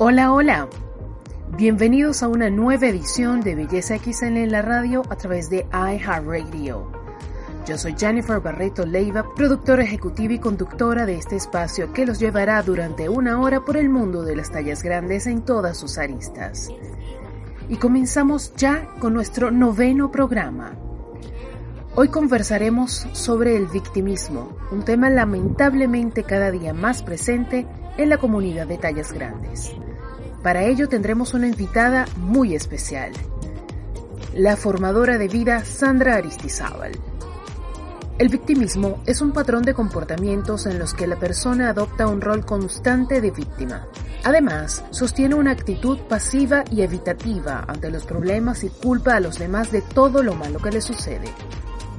Hola, hola. Bienvenidos a una nueva edición de Belleza XL en la radio a través de iHeartRadio. Yo soy Jennifer Barreto Leiva, productora ejecutiva y conductora de este espacio que los llevará durante una hora por el mundo de las tallas grandes en todas sus aristas. Y comenzamos ya con nuestro noveno programa. Hoy conversaremos sobre el victimismo, un tema lamentablemente cada día más presente en la comunidad de tallas grandes. Para ello tendremos una invitada muy especial, la formadora de vida Sandra Aristizábal. El victimismo es un patrón de comportamientos en los que la persona adopta un rol constante de víctima. Además, sostiene una actitud pasiva y evitativa ante los problemas y culpa a los demás de todo lo malo que le sucede.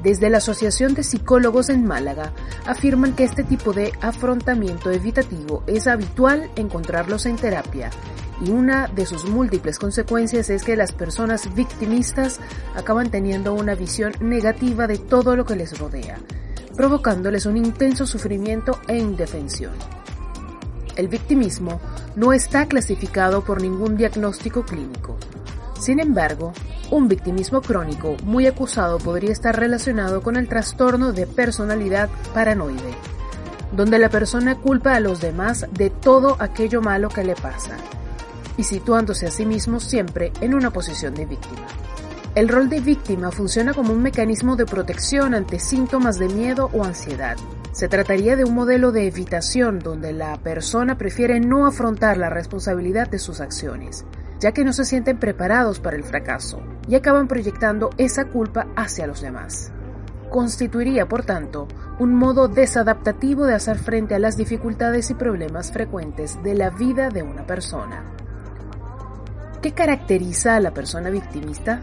Desde la Asociación de Psicólogos en Málaga afirman que este tipo de afrontamiento evitativo es habitual encontrarlos en terapia y una de sus múltiples consecuencias es que las personas victimistas acaban teniendo una visión negativa de todo lo que les rodea, provocándoles un intenso sufrimiento e indefensión. El victimismo no está clasificado por ningún diagnóstico clínico. Sin embargo, un victimismo crónico muy acusado podría estar relacionado con el trastorno de personalidad paranoide, donde la persona culpa a los demás de todo aquello malo que le pasa y situándose a sí mismo siempre en una posición de víctima. El rol de víctima funciona como un mecanismo de protección ante síntomas de miedo o ansiedad. Se trataría de un modelo de evitación donde la persona prefiere no afrontar la responsabilidad de sus acciones, ya que no se sienten preparados para el fracaso y acaban proyectando esa culpa hacia los demás. Constituiría, por tanto, un modo desadaptativo de hacer frente a las dificultades y problemas frecuentes de la vida de una persona. ¿Qué caracteriza a la persona victimista?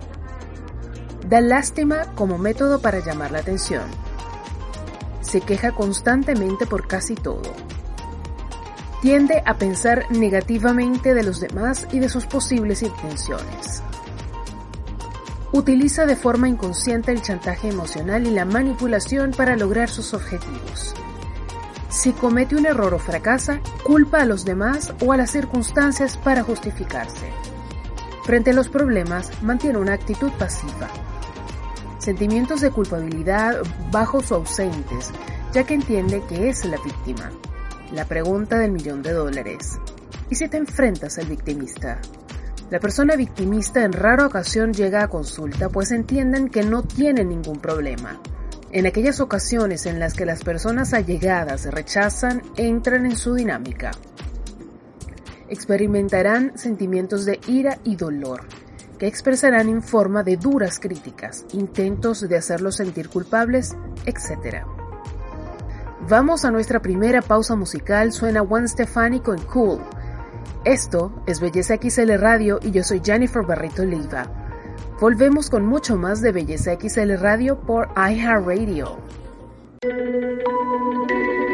Da lástima como método para llamar la atención. Se queja constantemente por casi todo. Tiende a pensar negativamente de los demás y de sus posibles intenciones. Utiliza de forma inconsciente el chantaje emocional y la manipulación para lograr sus objetivos. Si comete un error o fracasa, culpa a los demás o a las circunstancias para justificarse. Frente a los problemas, mantiene una actitud pasiva. Sentimientos de culpabilidad bajos o ausentes, ya que entiende que es la víctima. La pregunta del millón de dólares. ¿Y si te enfrentas al victimista? La persona victimista en rara ocasión llega a consulta pues entienden que no tiene ningún problema. En aquellas ocasiones en las que las personas allegadas rechazan, entran en su dinámica experimentarán sentimientos de ira y dolor, que expresarán en forma de duras críticas, intentos de hacerlos sentir culpables, etc. Vamos a nuestra primera pausa musical, suena One Stefani con Cool. Esto es Belleza XL Radio y yo soy Jennifer Barrito Leiva. Volvemos con mucho más de Belleza XL Radio por iHeartRadio. Y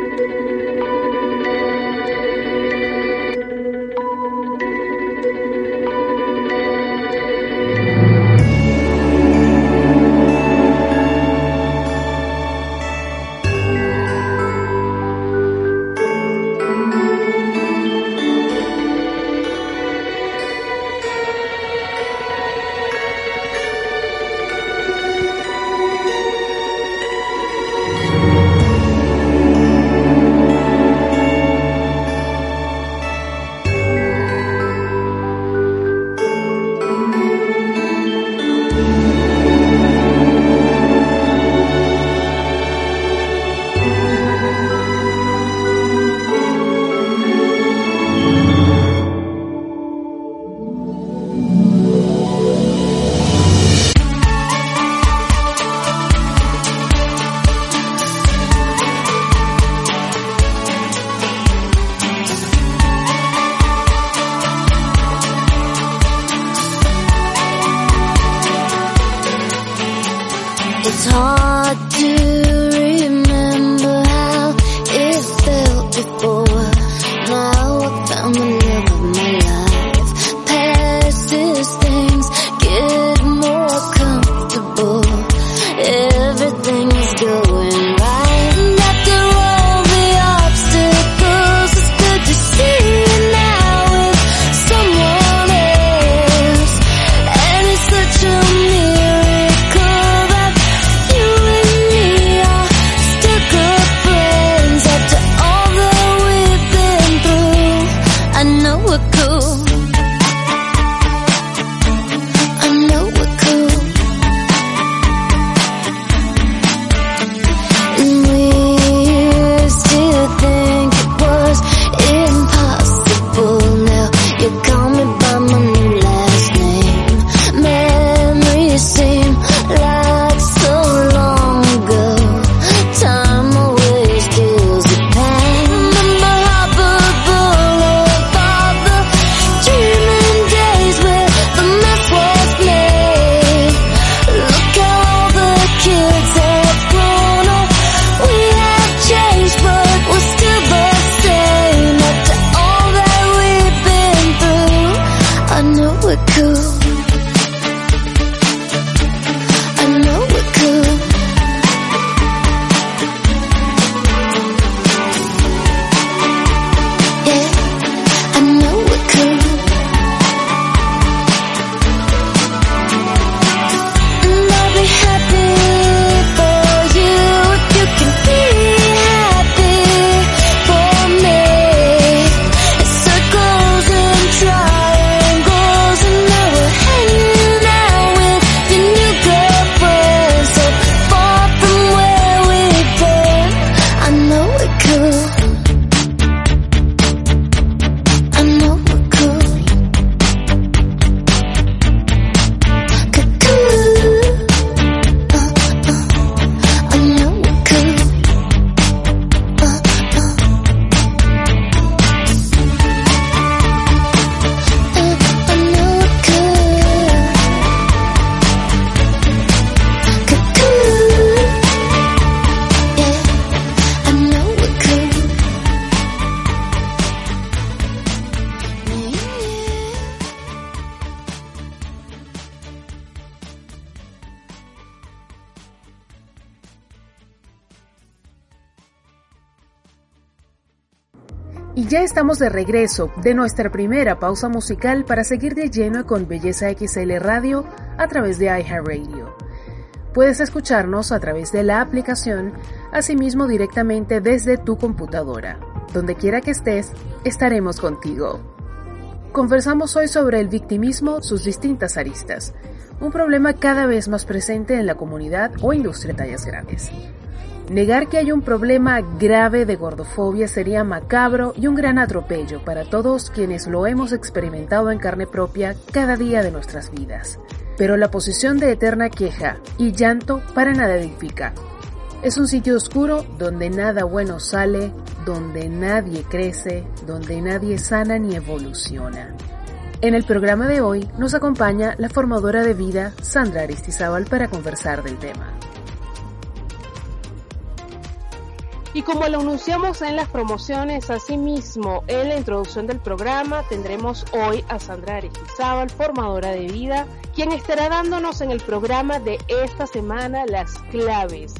estamos de regreso de nuestra primera pausa musical para seguir de lleno con Belleza XL Radio a través de iHeartRadio. Puedes escucharnos a través de la aplicación, asimismo directamente desde tu computadora. Donde quiera que estés, estaremos contigo. Conversamos hoy sobre el victimismo, sus distintas aristas, un problema cada vez más presente en la comunidad o industria de tallas grandes. Negar que hay un problema grave de gordofobia sería macabro y un gran atropello para todos quienes lo hemos experimentado en carne propia cada día de nuestras vidas. Pero la posición de eterna queja y llanto para nada edifica. Es un sitio oscuro donde nada bueno sale, donde nadie crece, donde nadie sana ni evoluciona. En el programa de hoy nos acompaña la formadora de vida Sandra Aristizábal para conversar del tema. Y como lo anunciamos en las promociones, asimismo en la introducción del programa, tendremos hoy a Sandra Aristizábal, formadora de vida, quien estará dándonos en el programa de esta semana las claves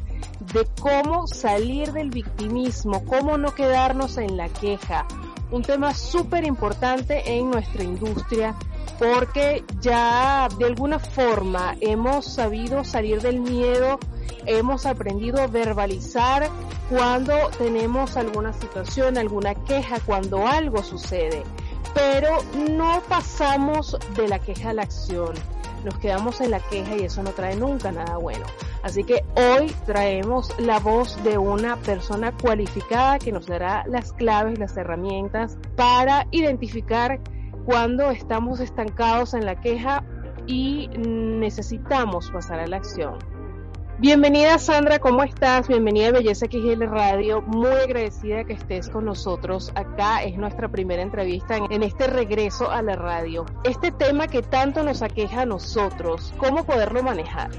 de cómo salir del victimismo, cómo no quedarnos en la queja. Un tema súper importante en nuestra industria porque ya de alguna forma hemos sabido salir del miedo hemos aprendido a verbalizar cuando tenemos alguna situación, alguna queja, cuando algo sucede, pero no pasamos de la queja a la acción. Nos quedamos en la queja y eso no trae nunca nada bueno. Así que hoy traemos la voz de una persona cualificada que nos dará las claves, las herramientas para identificar cuando estamos estancados en la queja y necesitamos pasar a la acción. Bienvenida Sandra, ¿cómo estás? Bienvenida a Belleza XL Radio. Muy agradecida que estés con nosotros. Acá es nuestra primera entrevista en, este regreso a la radio. Este tema que tanto nos aqueja a nosotros, ¿cómo poderlo manejar?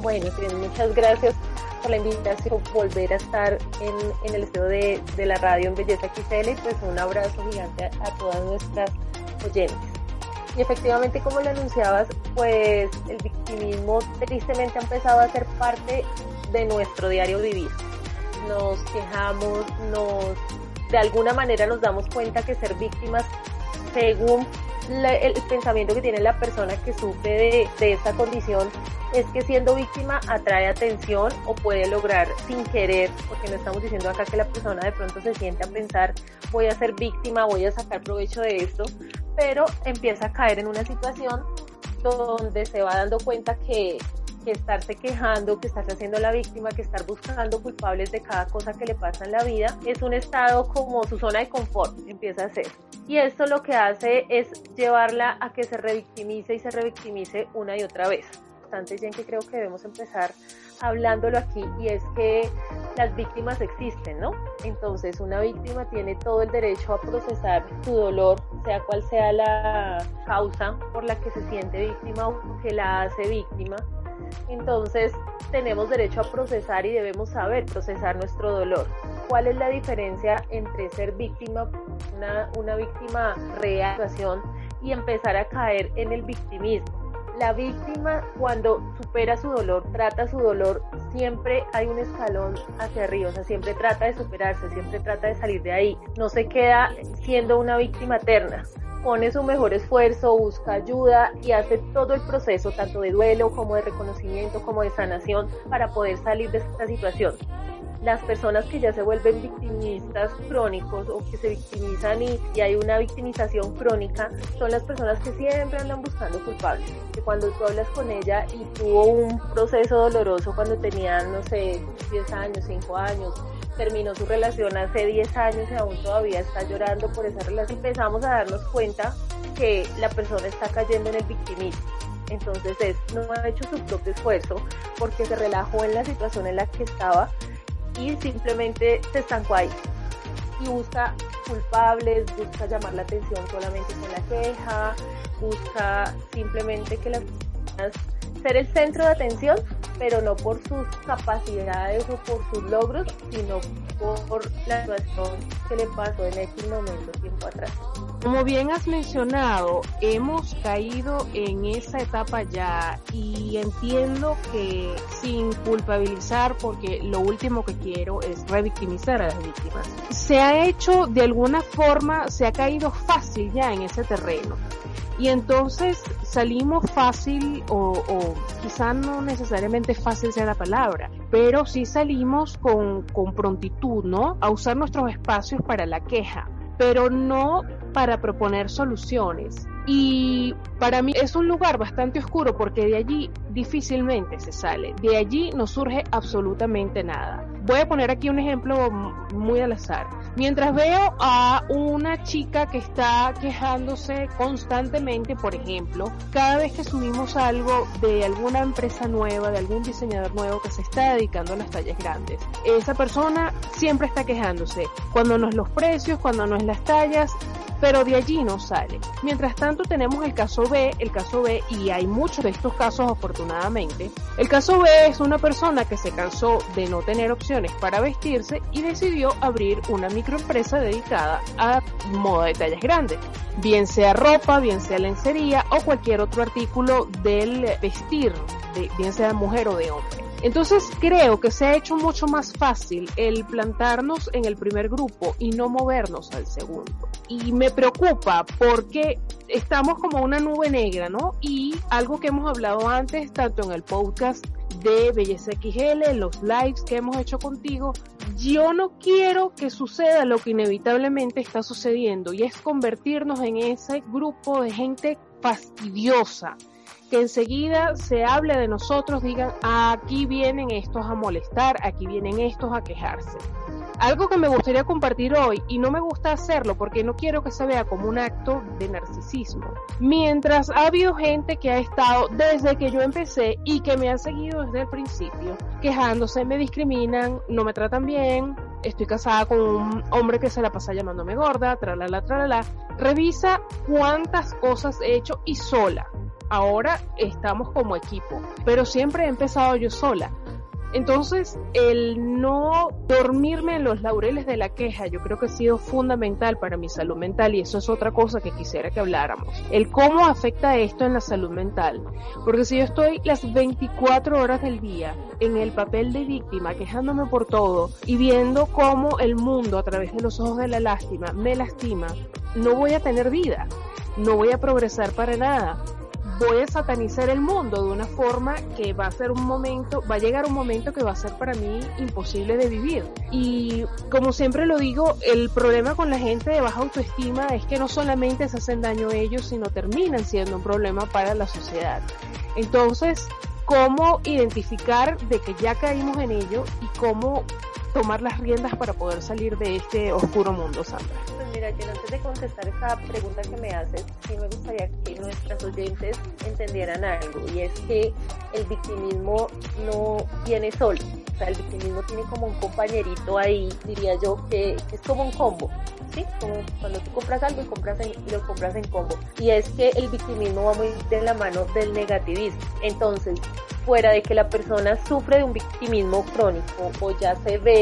Bueno, muchas gracias por la invitación, volver a estar en, el estudio de, la radio en Belleza XL pues un abrazo gigante a, a todas nuestras oyentes. Y efectivamente, como lo anunciabas, pues el victimismo tristemente ha empezado a ser parte de nuestro diario vivir. Nos quejamos, nos de alguna manera nos damos cuenta que ser víctimas, según el pensamiento que tiene la persona que sufre de, de esta condición, es que siendo víctima atrae atención o puede lograr sin querer, porque no estamos diciendo acá que la persona de pronto se siente a pensar voy a ser víctima, voy a sacar provecho de esto, pero empieza a caer en una situación donde se va dando cuenta que, que estarse quejando, que estarse haciendo la víctima, que estar buscando culpables de cada cosa que le pasa en la vida, es un estado como su zona de confort, empieza a ser. Y esto lo que hace es llevarla a que se revictimice y se revictimice una y otra vez. Bastante bien que creo que debemos empezar hablándolo aquí y es que las víctimas existen, ¿no? Entonces una víctima tiene todo el derecho a procesar su dolor, sea cual sea la causa por la que se siente víctima o que la hace víctima. Entonces tenemos derecho a procesar y debemos saber procesar nuestro dolor. ¿Cuál es la diferencia entre ser víctima, una, víctima real y empezar a caer en el victimismo? La víctima cuando supera su dolor, trata su dolor, siempre hay un escalón hacia arriba, o sea, siempre trata de superarse, siempre trata de salir de ahí, no se queda siendo una víctima eterna, pone su mejor esfuerzo, busca ayuda y hace todo el proceso, tanto de duelo como de reconocimiento, como de sanación, para poder salir de esta situación las personas que ya se vuelven victimistas crónicos o que se victimizan y, hay una victimización crónica son las personas que siempre andan buscando culpables. Que cuando tú hablas con ella y tuvo un proceso doloroso cuando tenía, no sé, 10 años, 5 años, terminó su relación hace 10 años y aún todavía está llorando por esa relación, empezamos a darnos cuenta que la persona está cayendo en el victimismo. Entonces es, no ha hecho su propio esfuerzo porque se relajó en la situación en la que estaba y simplemente se estancó ahí. Y busca culpables, busca llamar la atención solamente con la queja, busca simplemente que las ser el centro de atención, pero no por sus capacidades o por sus logros, sino por la situación que le pasó en ese momento tiempo atrás. Como bien has mencionado, hemos caído en esa etapa ya y entiendo que sin culpabilizar, porque lo último que quiero es revictimizar a las víctimas, se ha hecho de alguna forma, se ha caído fácil ya en ese terreno. Y entonces salimos fácil o, quizá no necesariamente fácil sea la palabra, pero sí salimos con, con prontitud, ¿no? A usar nuestros espacios para la queja pero no para proponer soluciones. Y para mí es un lugar bastante oscuro porque de allí difícilmente se sale, de allí no surge absolutamente nada. Voy a poner aquí un ejemplo muy al azar. Mientras veo a una chica que está quejándose constantemente, por ejemplo, cada vez que subimos algo de alguna empresa nueva, de algún diseñador nuevo que se está dedicando a las tallas grandes, esa persona siempre está quejándose. Cuando no es los precios, cuando no es las tallas, pero de allí no sale. Mientras tanto tenemos el caso B, el caso B, y hay muchos de estos casos afortunadamente. El caso B es una persona que se cansó de no tener opciones para vestirse y decidió abrir una microempresa dedicada a moda de tallas grandes, bien sea ropa, bien sea lencería o cualquier otro artículo del vestir, bien sea mujer o de hombre. Entonces creo que se ha hecho mucho más fácil el plantarnos en el primer grupo y no movernos al segundo. Y me preocupa porque estamos como una nube negra, ¿no? Y algo que hemos hablado antes, tanto en el podcast de Belleza XL, los lives que hemos hecho contigo, yo no quiero que suceda lo que inevitablemente está sucediendo y es convertirnos en ese grupo de gente fastidiosa que enseguida se hable de nosotros, digan, aquí vienen estos a molestar, aquí vienen estos a quejarse. Algo que me gustaría compartir hoy, y no me gusta hacerlo porque no quiero que se vea como un acto de narcisismo. Mientras ha habido gente que ha estado desde que yo empecé y que me ha seguido desde el principio, quejándose, me discriminan, no me tratan bien, estoy casada con un hombre que se la pasa llamándome gorda, tralala, tralala. Revisa cuántas cosas he hecho y sola ahora estamos como equipo, pero siempre he empezado yo sola. Entonces, el no dormirme en los laureles de la queja, yo creo que ha sido fundamental para mi salud mental y eso es otra cosa que quisiera que habláramos. El cómo afecta esto en la salud mental. Porque si yo estoy las 24 horas del día en el papel de víctima, quejándome por todo y viendo cómo el mundo a través de los ojos de la lástima me lastima, no voy a tener vida, no voy a progresar para nada voy a satanizar el mundo de una forma que va a ser un momento, va a llegar un momento que va a ser para mí imposible de vivir. Y como siempre lo digo, el problema con la gente de baja autoestima es que no solamente se hacen daño a ellos, sino terminan siendo un problema para la sociedad. Entonces, ¿cómo identificar de que ya caímos en ello y cómo tomar las riendas para poder salir de este oscuro mundo, Sandra? Pues mira, yo antes de contestar esa pregunta que me haces, sí me gustaría que nuestras oyentes entendieran algo, y es que el victimismo no viene solo. O sea, el victimismo tiene como un compañerito ahí, diría yo, que es como un combo. ¿Sí? Como cuando tú compras algo y, compras y lo compras en combo. Y es que el victimismo va muy de la mano del negativismo. Entonces, fuera de que la persona sufre de un victimismo crónico o ya se ve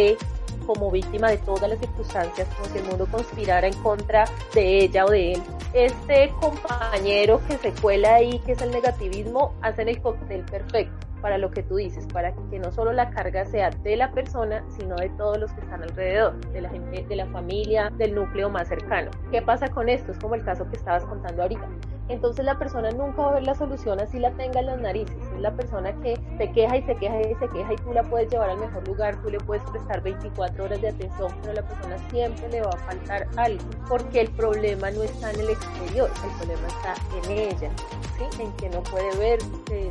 como víctima de todas las circunstancias, como si el mundo conspirara en contra de ella o de él. Este compañero que se cuela ahí, que es el negativismo, hacen el cóctel perfecto para lo que tú dices, para que no solo la carga sea de la persona, sino de todos los que están alrededor, de la gente, de la familia, del núcleo más cercano. ¿Qué pasa con esto? Es como el caso que estabas contando ahorita entonces la persona nunca va a ver la solución así la tenga en las narices. Es la persona que se queja y se queja y se queja y tú la puedes llevar al mejor lugar, tú le puedes prestar 24 horas de atención, pero la persona siempre le va a faltar algo, porque el problema no está en el exterior, el problema está en ella, ¿sí? en que no puede ver eh,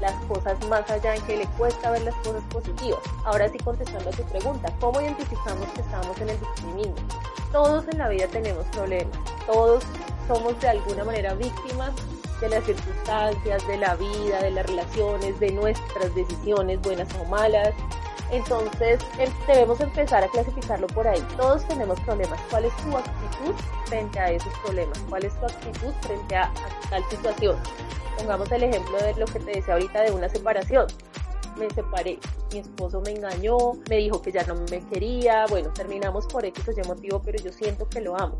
las cosas más allá, en que le cuesta ver las cosas positivas. Ahora sí contestando a tu pregunta, ¿cómo identificamos que estamos en el victimismo? Todos en la vida tenemos problemas, todos somos de alguna manera víctimas de las circunstancias, de la vida, de las relaciones, de nuestras decisiones, buenas o malas. Entonces em, debemos empezar a clasificarlo por ahí. Todos tenemos problemas. ¿Cuál es tu actitud frente a esos problemas? ¿Cuál es tu actitud frente a, tal situación? Pongamos el ejemplo de lo que te decía ahorita de una separación me separé, mi esposo me engañó, me dijo que ya no me quería, bueno, terminamos por X o Y motivo, pero yo siento que lo amo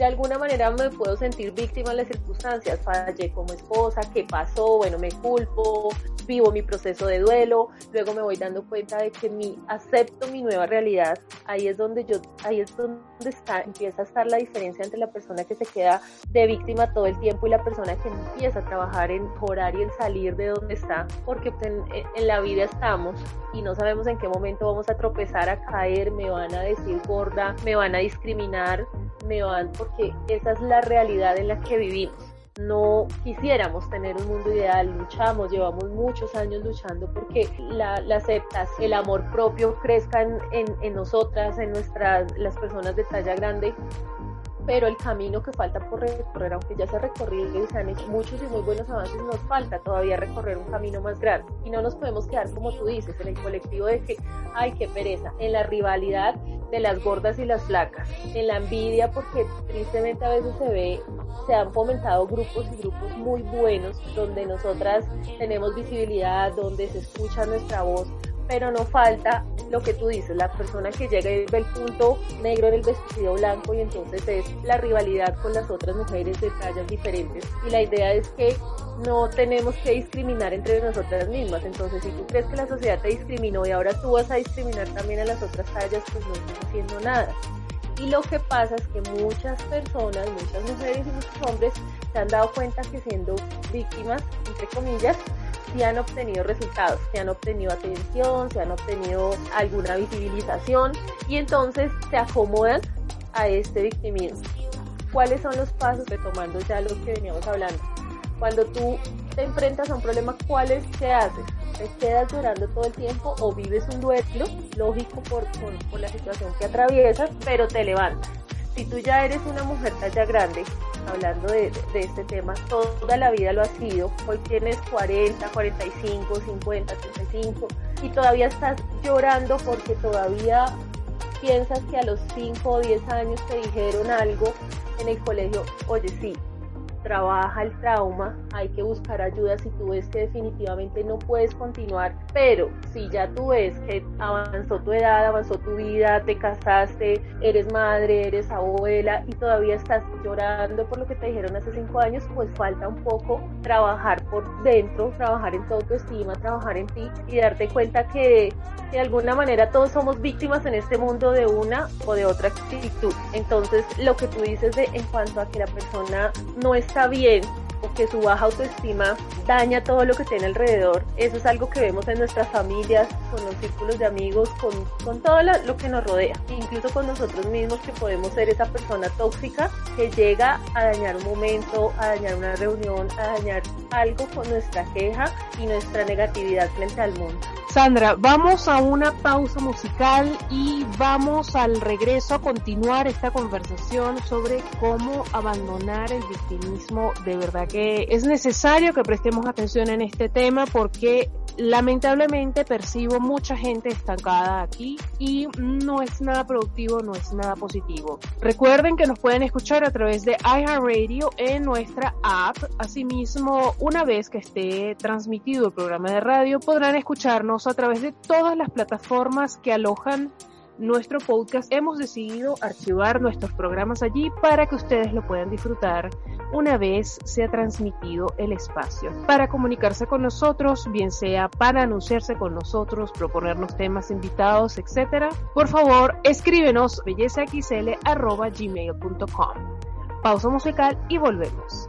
de alguna manera me puedo sentir víctima de las circunstancias, fallé como esposa, qué pasó, bueno, me culpo, vivo mi proceso de duelo, luego me voy dando cuenta de que mi acepto mi nueva realidad, ahí es donde yo, ahí es donde está, empieza a estar la diferencia entre la persona que se queda de víctima todo el tiempo y la persona que empieza a trabajar en mejorar y en salir de donde está, porque pues, en, en la vida estamos y no sabemos en qué momento vamos a tropezar, a caer, me van a decir gorda, me van a discriminar, me van porque esa es la realidad en la que vivimos. No quisiéramos tener un mundo ideal, luchamos, llevamos muchos años luchando porque la, la aceptas, el amor propio crezca en, en, nosotras, en nuestras, las personas de talla grande, pero el camino que falta por recorrer, aunque ya se ha recorrido y se han hecho muchos y muy buenos avances, nos falta todavía recorrer un camino más grande. Y no nos podemos quedar, como tú dices, en el colectivo de que, ay, qué pereza, en la rivalidad de las gordas y las flacas, en la envidia, porque tristemente a veces se ve, se han fomentado grupos y grupos muy buenos, donde nosotras tenemos visibilidad, donde se escucha nuestra voz, pero no falta lo que tú dices, la persona que llega y ve el punto negro en el vestido blanco y entonces es la rivalidad con las otras mujeres de tallas diferentes. Y la idea es que no tenemos que discriminar entre nosotras mismas. Entonces, si tú crees que la sociedad te discriminó y ahora tú vas a discriminar también a las otras tallas, pues no estás haciendo nada. Y lo que pasa es que muchas personas, muchas mujeres y muchos hombres se han dado cuenta que siendo víctimas, entre comillas, si han obtenido resultados, se han obtenido atención, se han obtenido alguna visibilización y entonces se acomodan a este victimismo. ¿Cuáles son los pasos retomando ya lo que veníamos hablando? Cuando tú te enfrentas a un problema, ¿cuáles se hacen? ¿Te quedas llorando todo el tiempo o vives un duelo, lógico por, por, por la situación que atraviesas, pero te levantas? Si tú ya eres una mujer talla grande, hablando de, este tema, toda la vida lo has sido, hoy tienes 40, 45, 50, 35 y todavía estás llorando porque todavía piensas que a los 5 o 10 años te dijeron algo en el colegio, oye sí, trabaja el trauma, hay que buscar ayuda si tú ves que definitivamente no puedes continuar, pero si ya tú ves que avanzó tu edad, avanzó tu vida, te casaste, eres madre, eres abuela y todavía estás llorando por lo que te dijeron hace cinco años, pues falta un poco trabajar por dentro, trabajar en tu autoestima, trabajar en ti y darte cuenta que de alguna manera todos somos víctimas en este mundo de una o de otra actitud. Entonces, lo que tú dices de en cuanto a que la persona no está bien o que su baja autoestima daña todo lo que tiene alrededor, eso es algo que vemos en nuestras familias, con los círculos de amigos, con, con todo lo, que nos rodea, incluso con nosotros mismos que podemos ser esa persona tóxica que llega a dañar un momento, a dañar una reunión, a dañar algo con nuestra queja y nuestra negatividad frente al mundo. Sandra, vamos a una pausa musical y vamos al regreso a continuar esta conversación sobre cómo abandonar el victimismo. De verdad que es necesario que prestemos atención en este tema porque lamentablemente percibo mucha gente estancada aquí y no es nada productivo, no es nada positivo. Recuerden que nos pueden escuchar a través de iHeartRadio en nuestra app. Asimismo, una vez que esté transmitido el programa de radio, podrán escucharnos a través de todas las plataformas que alojan nuestro podcast. Hemos decidido archivar nuestros programas allí para que ustedes lo puedan disfrutar una vez se ha transmitido el espacio. Para comunicarse con nosotros, bien sea para anunciarse con nosotros, proponernos temas invitados, etc., por favor escríbenos bellezaxl.gmail.com. Pausa musical y volvemos.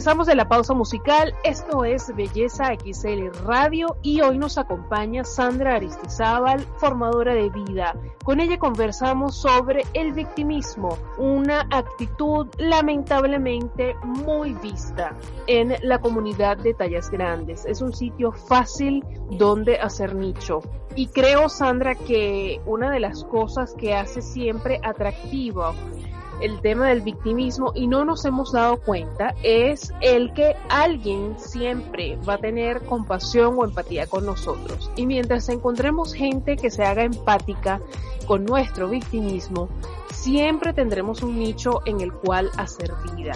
Regresamos de la pausa musical, esto es Belleza XL Radio y hoy nos acompaña Sandra Aristizábal, formadora de vida. Con ella conversamos sobre el victimismo, una actitud lamentablemente muy vista en la comunidad de tallas grandes. Es un sitio fácil donde hacer nicho. Y creo, Sandra, que una de las cosas que hace siempre atractivo el tema del victimismo y no nos hemos dado cuenta es el que alguien siempre va a tener compasión o empatía con nosotros. Y mientras encontremos gente que se haga empática con nuestro victimismo, siempre tendremos un nicho en el cual hacer vida.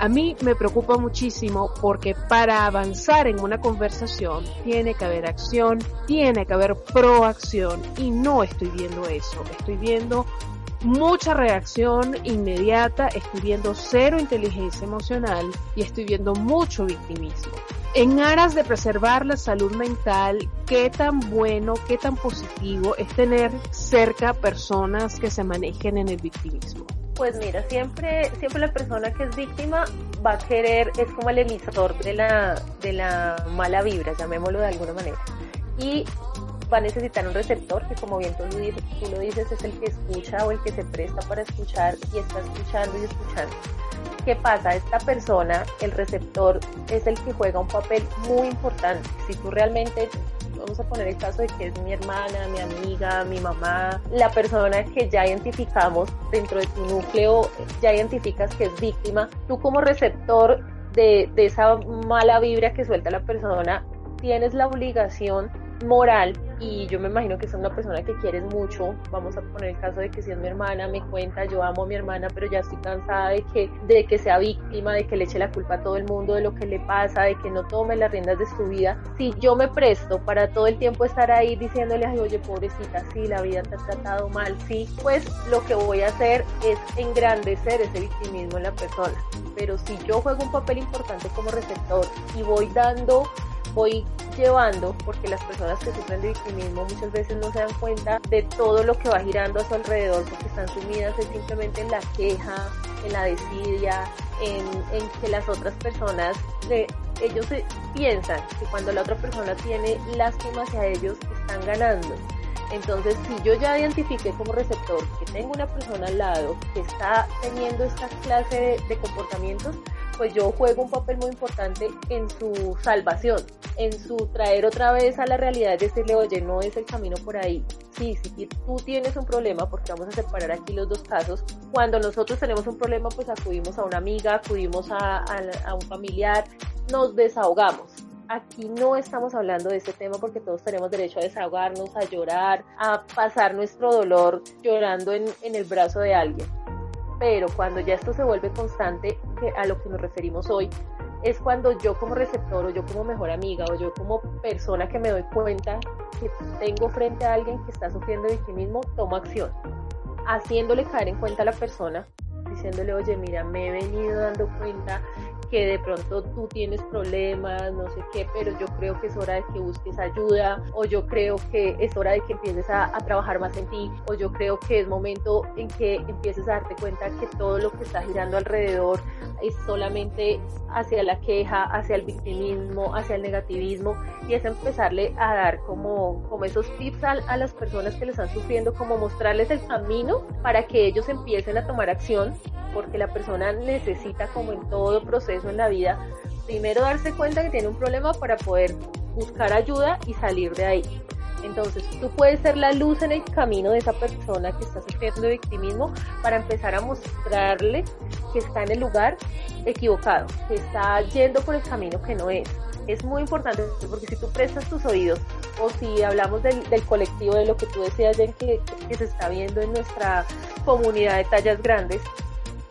A mí me preocupa muchísimo porque para avanzar en una conversación tiene que haber acción, tiene que haber proacción y no estoy viendo eso. Estoy viendo mucha reacción inmediata, estoy viendo cero inteligencia emocional y estoy viendo mucho victimismo. En aras de preservar la salud mental, ¿qué tan bueno, qué tan positivo es tener cerca personas que se manejen en el victimismo? Pues mira, siempre, siempre la persona que es víctima va a querer, es como el emisor de la, de la mala vibra, llamémoslo de alguna manera. Y va a necesitar un receptor que como bien tú lo, dices, tú lo dices es el que escucha o el que se presta para escuchar y está escuchando y escuchando. ¿Qué pasa? Esta persona, el receptor, es el que juega un papel muy importante. Si tú realmente, vamos a poner el caso de que es mi hermana, mi amiga, mi mamá, la persona que ya identificamos dentro de tu núcleo, ya identificas que es víctima, tú como receptor de, de esa mala vibra que suelta la persona, tienes la obligación moral y yo me imagino que es una persona que quieres mucho, vamos a poner el caso de que si es mi hermana, me cuenta, yo amo a mi hermana, pero ya estoy cansada de que, de que sea víctima, de que le eche la culpa a todo el mundo de lo que le pasa, de que no tome las riendas de su vida. Si yo me presto para todo el tiempo estar ahí diciéndole, ay, oye, pobrecita, sí, la vida te ha tratado mal, sí, pues lo que voy a hacer es engrandecer ese victimismo en la persona. Pero si yo juego un papel importante como receptor y voy dando voy llevando, porque las personas que sufren de victimismo muchas veces no se dan cuenta de todo lo que va girando a su alrededor, porque están sumidas simplemente en la queja, en la desidia, en, en que las otras personas, ellos piensan que cuando la otra persona tiene lástima hacia ellos, están ganando. Entonces, si yo ya identifiqué como receptor que tengo una persona al lado que está teniendo esta clase de comportamientos, pues yo juego un papel muy importante en su salvación, en su traer otra vez a la realidad de decirle, oye, no es el camino por ahí. Sí, si tú tienes un problema, porque vamos a separar aquí los dos casos, cuando nosotros tenemos un problema, pues acudimos a una amiga, acudimos a, un familiar, nos desahogamos aquí no estamos hablando de ese tema porque todos tenemos derecho a desahogarnos, a llorar, a pasar nuestro dolor llorando en, el brazo de alguien pero cuando ya esto se vuelve constante, que a lo que nos referimos hoy, es cuando yo como receptor o yo como mejor amiga o yo como persona que me doy cuenta que tengo frente a alguien que está sufriendo de victimismo, tomo acción, haciéndole caer en cuenta a la persona, diciéndole, oye, mira, me he venido dando cuenta que de pronto tú tienes problemas, no sé qué, pero yo creo que es hora de que busques ayuda, o yo creo que es hora de que empieces a, trabajar más en ti, o yo creo que es momento en que empieces a darte cuenta que todo lo que está girando alrededor es solamente hacia la queja, hacia el victimismo, hacia el negativismo, y es empezarle a dar como, como esos tips a, a las personas que le están sufriendo, como mostrarles el camino para que ellos empiecen a tomar acción, porque la persona necesita, como en todo proceso, en la vida, primero darse cuenta que tiene un problema para poder buscar ayuda y salir de ahí. Entonces, tú puedes ser la luz en el camino de esa persona que está sufriendo de victimismo para empezar a mostrarle que está en el lugar equivocado, que está yendo por el camino que no es. Es muy importante porque si tú prestas tus oídos o si hablamos del, colectivo, de lo que tú decías, que, que se está viendo en nuestra comunidad de tallas grandes,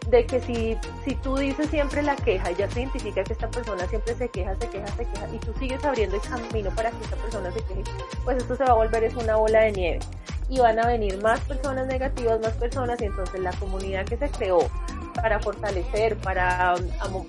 de que si, si tú dices siempre la queja, ya se identifica que esta persona siempre se queja, se queja, se queja, y tú sigues abriendo el camino para que esta persona se queje, pues esto se va a volver es una bola de nieve. Y van a venir más personas negativas, más personas, y entonces la comunidad que se creó para fortalecer, para,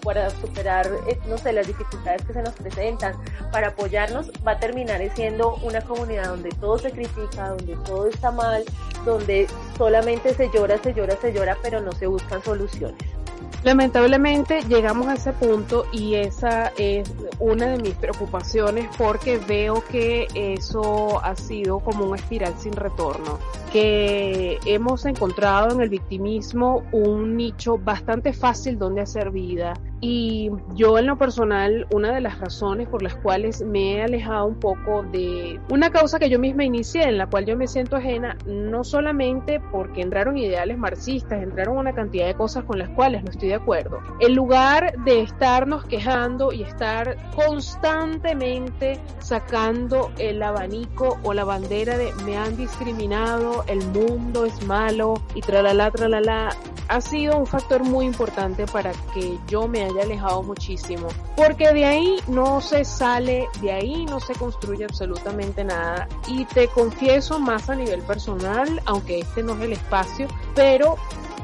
para superar, eh, no sé, las dificultades que se nos presentan, para apoyarnos, va a terminar siendo una comunidad donde todo se critica, donde todo está mal, donde solamente se llora, se llora, se llora, pero no se buscan soluciones. Lamentablemente llegamos a ese punto y esa es una de mis preocupaciones porque veo que eso ha sido como un espiral sin retorno, que hemos encontrado en el victimismo un nicho bastante fácil donde hacer vida y yo en lo personal una de las razones por las cuales me he alejado un poco de una causa que yo misma inicié en la cual yo me siento ajena no solamente porque entraron ideales marxistas, entraron una cantidad de cosas con las cuales no estoy de acuerdo. En lugar de estarnos quejando y estar constantemente sacando el abanico o la bandera de me han discriminado, el mundo es malo y tralala, tralala, ha sido un factor muy importante para que yo me haya alejado muchísimo. Porque de ahí no se sale, de ahí no se construye absolutamente nada. Y te confieso más a nivel personal, aunque este no es el espacio, pero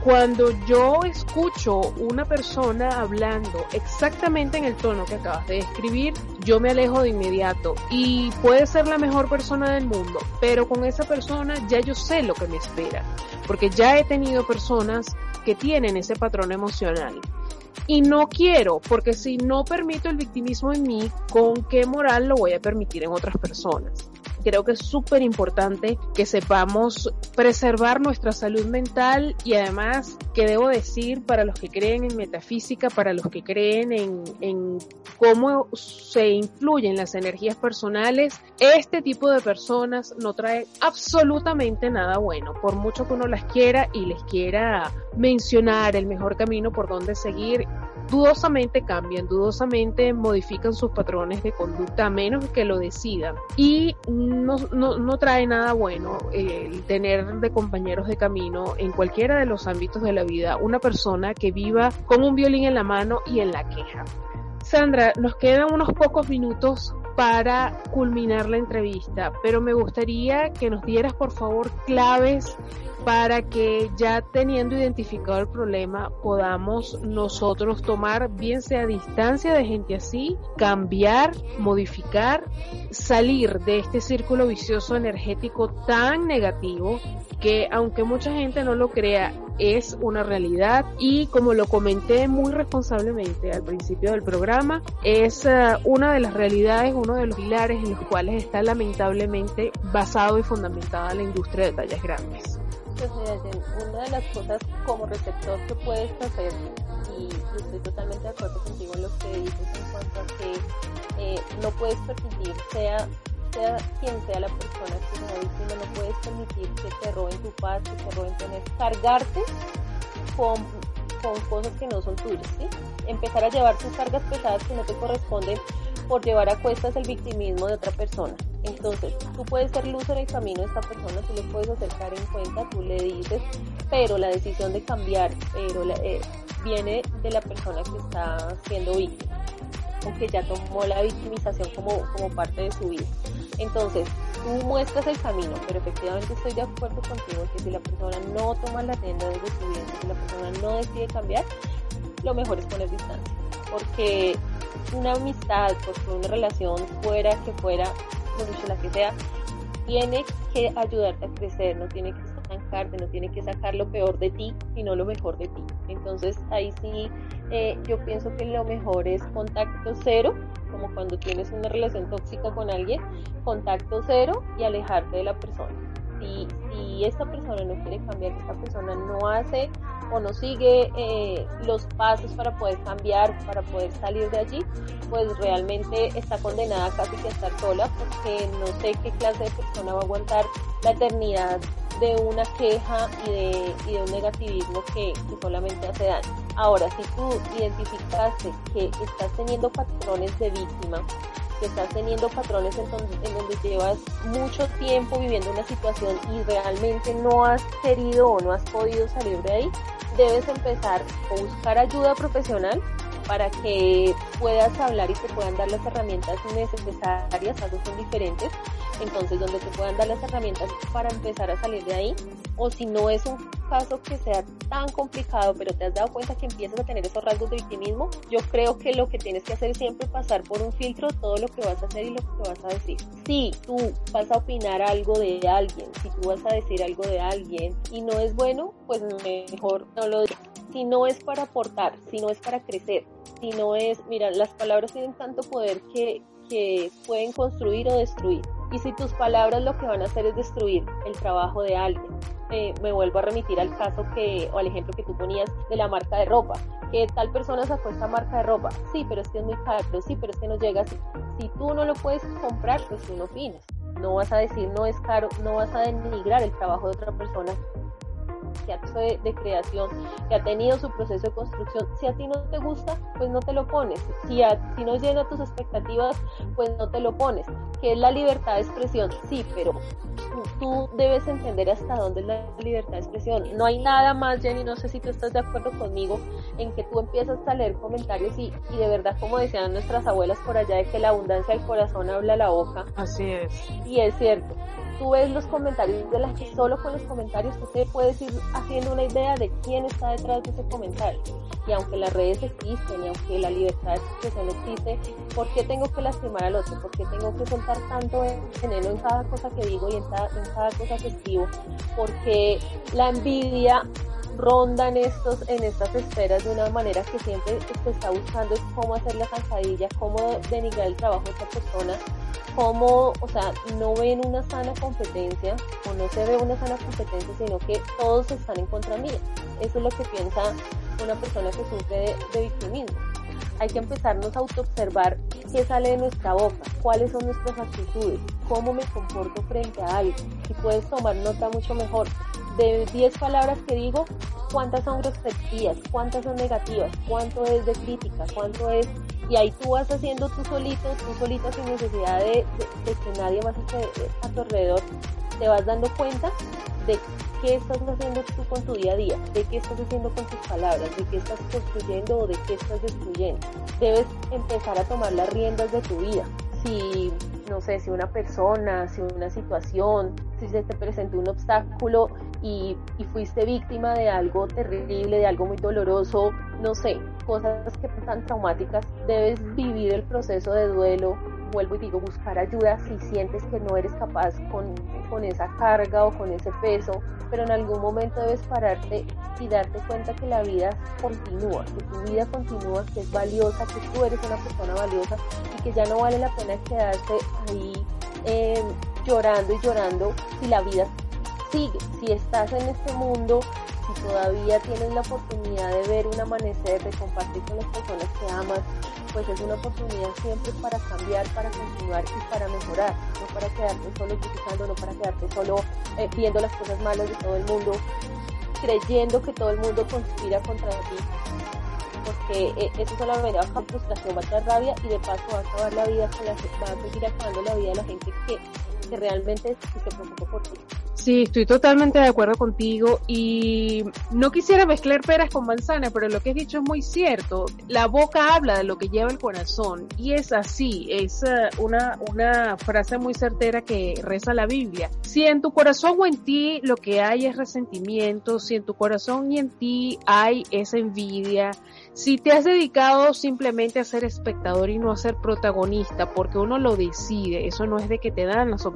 cuando yo escucho una persona hablando exactamente en el tono que acabas de describir, yo me alejo de inmediato y puede ser la mejor persona del mundo, pero con esa persona ya yo sé lo que me espera, porque ya he tenido personas que tienen ese patrón emocional. Y no quiero, porque si no permito el victimismo en mí, ¿con qué moral lo voy a permitir en otras personas? Creo que es súper importante que sepamos preservar nuestra salud mental y además que debo decir para los que creen en metafísica, para los que creen en, en cómo se influyen las energías personales, este tipo de personas no trae absolutamente nada bueno, por mucho que uno las quiera y les quiera mencionar el mejor camino por donde seguir, dudosamente cambian, dudosamente modifican sus patrones de conducta a menos que lo decidan. Y no, no, no trae nada bueno el tener de compañeros de camino en cualquiera de los ámbitos de la vida una persona que viva con un violín en la mano y en la queja. Sandra, nos quedan unos pocos minutos para culminar la entrevista, pero me gustaría que nos dieras por favor claves para que ya teniendo identificado el problema podamos nosotros tomar bien sea distancia de gente así, cambiar, modificar, salir de este círculo vicioso energético tan negativo que aunque mucha gente no lo crea es una realidad y como lo comenté muy responsablemente al principio del programa es uh, una de las realidades, uno de los pilares en los cuales está lamentablemente basado y fundamentada la industria de tallas grandes pues una de las cosas como receptor que puedes hacer, y estoy totalmente de acuerdo contigo en lo que dices en cuanto a que eh, no puedes permitir, sea, sea quien sea la persona que sea víctima, no puedes permitir que te roben tu paz, que te roben tener, cargarte con, con cosas que no son tuyas, ¿sí? Empezar a llevar tus cargas pesadas que no te corresponden por llevar a cuestas el victimismo de otra persona. Entonces, tú puedes ser luz en el camino de esta persona, tú le puedes acercar en cuenta, tú le dices, pero la decisión de cambiar pero eh, viene de la persona que está siendo víctima o que ya tomó la victimización como, como parte de su vida. Entonces, tú muestras el camino, pero efectivamente estoy de acuerdo contigo que si la persona no toma la tienda desde su vida, si la persona no decide cambiar, lo mejor es poner distancia. Porque una amistad, porque una relación fuera que fuera, por mucho la que sea, tiene que ayudarte a crecer, no tiene que estancarte, no tiene que sacar lo peor de ti, sino lo mejor de ti. Entonces ahí sí eh, yo pienso que lo mejor es contacto cero, como cuando tienes una relación tóxica con alguien, contacto cero y alejarte de la persona. Si, si esta persona no quiere cambiar, esta persona no hace o no sigue eh, los pasos para poder cambiar, para poder salir de allí, pues realmente está condenada casi que a estar sola porque no sé qué clase de persona va a aguantar la eternidad de una queja y de, un negativismo que, solamente hace daño. Ahora, si tú identificaste que estás teniendo patrones de víctima, que estás teniendo patrones en donde, llevas mucho tiempo viviendo una situación y realmente no has querido o no has podido salir de ahí, debes empezar a buscar ayuda profesional para que puedas hablar y te puedan dar las herramientas necesarias, algo son diferentes, entonces donde te puedan dar las herramientas para empezar a salir de ahí, o si no es un caso que sea tan complicado, pero te has dado cuenta que empiezas a tener esos rasgos de victimismo, yo creo que lo que tienes que hacer es siempre pasar por un filtro todo lo que vas a hacer y lo que vas a decir. Si tú vas a opinar algo de alguien, si tú vas a decir algo de alguien y no es bueno, pues mejor no lo digas si no es para aportar, si no es para crecer, si no es, mira, las palabras tienen tanto poder que, que pueden construir o destruir. Y si tus palabras lo que van a hacer es destruir el trabajo de alguien, eh, me vuelvo a remitir al caso que, o al ejemplo que tú ponías de la marca de ropa, que tal persona sacó esta marca de ropa, sí, pero es que es muy caro, sí, pero es que no llega así. Si tú no lo puedes comprar, pues tú no opinas. No vas a decir no es caro, no vas a denigrar el trabajo de otra persona que ha de, de, creación, que ha tenido su proceso de construcción. Si a ti no te gusta, pues no te lo pones. Si, si no llena tus expectativas, pues no te lo pones. Que es la libertad de expresión, sí, pero tú, debes entender hasta dónde es la libertad de expresión. No hay nada más, Jenny, no sé si tú estás de acuerdo conmigo, en que tú empiezas a leer comentarios y, y de verdad, como decían nuestras abuelas por allá, de que la abundancia del corazón habla la boca. Así es. Y es cierto tú ves los comentarios de las que solo con los comentarios tú te puedes ir haciendo una idea de quién está detrás de ese comentario. Y aunque las redes existen y aunque la libertad de expresión existe, ¿por qué tengo que lastimar al otro? ¿Por qué tengo que soltar tanto veneno en cada cosa que digo y en cada, en cada cosa que escribo? Porque la envidia ronda en, estos, en estas esferas de una manera que siempre se está buscando es cómo hacer la zancadilla, cómo denigrar el trabajo de esta persona, cómo, o sea, no ven una sana competencia o no se ve una sana competencia, sino que todos están en contra mía. Eso es lo que piensa una persona que sufre de, victimismo. Hay que empezarnos a autoobservar qué sale de nuestra boca, cuáles son nuestras actitudes, cómo me comporto frente a algo. Si puedes tomar nota mucho mejor. De 10 palabras que digo, cuántas son groserías, cuántas son negativas, cuánto es de crítica, cuánto es y ahí tú vas haciendo tú solito, tú solito sin necesidad de, que nadie más esté a tu alrededor, te vas dando cuenta de qué estás haciendo tú con tu día a día, de qué estás haciendo con tus palabras, de qué estás construyendo o de qué estás destruyendo. Debes empezar a tomar las riendas de tu vida. Si, no sé, si una persona, si una situación, si se te presentó un obstáculo y, y fuiste víctima de algo terrible, de algo muy doloroso, no sé, cosas que tan traumáticas, debes vivir el proceso de duelo, vuelvo y digo, buscar ayuda si sientes que no eres capaz con, con esa carga o con ese peso, pero en algún momento debes pararte y darte cuenta que la vida continúa, que tu vida continúa, que es valiosa, que tú eres una persona valiosa y que ya no vale la pena quedarse ahí eh, llorando y llorando si la vida sigue, si estás en este mundo si todavía tienes la oportunidad de ver un amanecer, de compartir con las personas que amas, pues es una oportunidad siempre para cambiar, para continuar y para mejorar, no para quedarte solo criticando, no para quedarte solo eh, viendo las cosas malas de todo el mundo, creyendo que todo el mundo conspira contra ti, porque eh, eso solamente va a frustración, va a traer rabia y de paso va a acabar la vida, con la, va a seguir acabando la vida de la gente que, que realmente se preocupa por ti. Sí, estoy totalmente de acuerdo contigo y no quisiera mezclar peras con manzanas, pero lo que has dicho es muy cierto. La boca habla de lo que lleva el corazón y es así, es eh, una, una frase muy certera que reza la Biblia. Si en tu corazón o en ti lo que hay es resentimiento, si en tu corazón y en ti hay esa envidia, si te has dedicado simplemente a ser espectador y no a ser protagonista porque uno lo decide, eso no es de que te dan las oportunidades,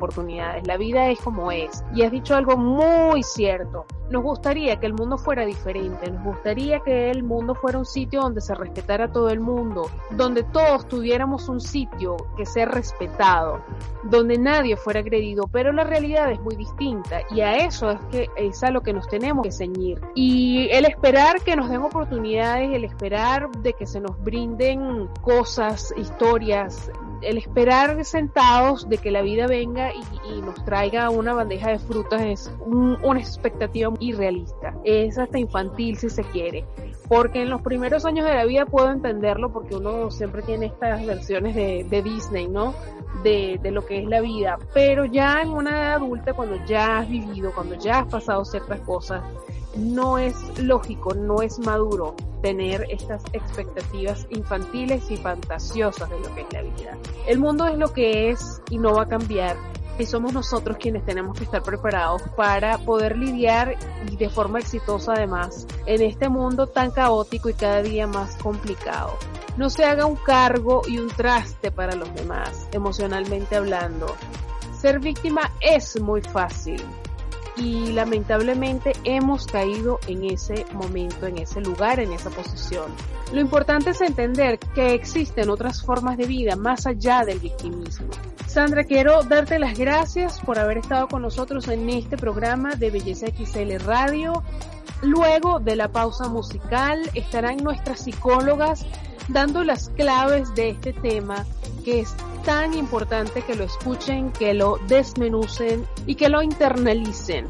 la vida es como es. Y has dicho algo muy cierto, nos gustaría que el mundo fuera diferente, nos gustaría que el mundo fuera un sitio donde se respetara a todo el mundo, donde todos tuviéramos un sitio que sea respetado, donde nadie fuera agredido, pero la realidad es muy distinta. Y a eso es que es a lo que nos tenemos que ceñir. Y el esperar que nos den oportunidades, el esperar de que se nos brinden cosas, historias, el esperar sentados de que la vida venga y, nos traiga una bandeja de frutas es una expectativa irrealista. Es hasta infantil si se quiere. Porque en los primeros años de la vida puedo entenderlo porque uno siempre tiene estas versiones de, de Disney, ¿no? De, de, lo que es la vida. Pero ya en una edad adulta, cuando ya has vivido, cuando ya has pasado ciertas cosas, no es lógico, no es maduro tener estas expectativas infantiles y fantasiosas de lo que es la vida. El mundo es lo que es y no va a cambiar y somos nosotros quienes tenemos que estar preparados para poder lidiar y de forma exitosa además en este mundo tan caótico y cada día más complicado. No se haga un cargo y un traste para los demás, emocionalmente hablando. Ser víctima es muy fácil, y lamentablemente hemos caído en ese momento, en ese lugar, en esa posición. Lo importante es entender que existen otras formas de vida más allá del victimismo. Sandra, quiero darte las gracias por haber estado con nosotros en este programa de Belleza XL Radio. Luego de la pausa musical estarán nuestras psicólogas dando las claves de este tema que es tan importante que lo escuchen, que lo desmenucen y que lo internalicen.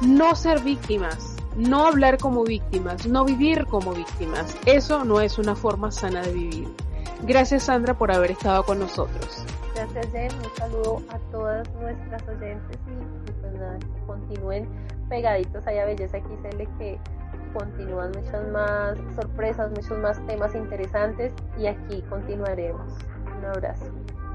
No ser víctimas, no hablar como víctimas, no vivir como víctimas. Eso no es una forma sana de vivir. Gracias Sandra por haber estado con nosotros. Gracias Jen, un saludo a todas nuestras oyentes y, pues nada, continúen pegaditos allá a Belleza XL que continúan muchas más sorpresas, muchos más temas interesantes y aquí continuaremos. Un abrazo.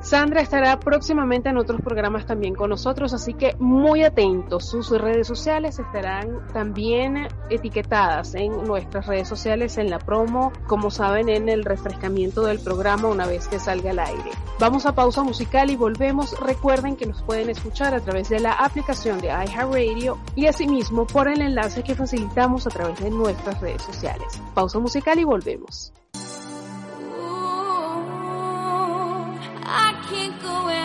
Sandra estará próximamente en otros programas también con nosotros, así que muy atentos. Sus redes sociales estarán también etiquetadas en nuestras redes sociales en la promo, como saben, en el refrescamiento del programa una vez que salga al aire. Vamos a pausa musical y volvemos. Recuerden que nos pueden escuchar a través de la aplicación de iHeartRadio y asimismo por el enlace que facilitamos a través de nuestras redes sociales. Pausa musical y volvemos.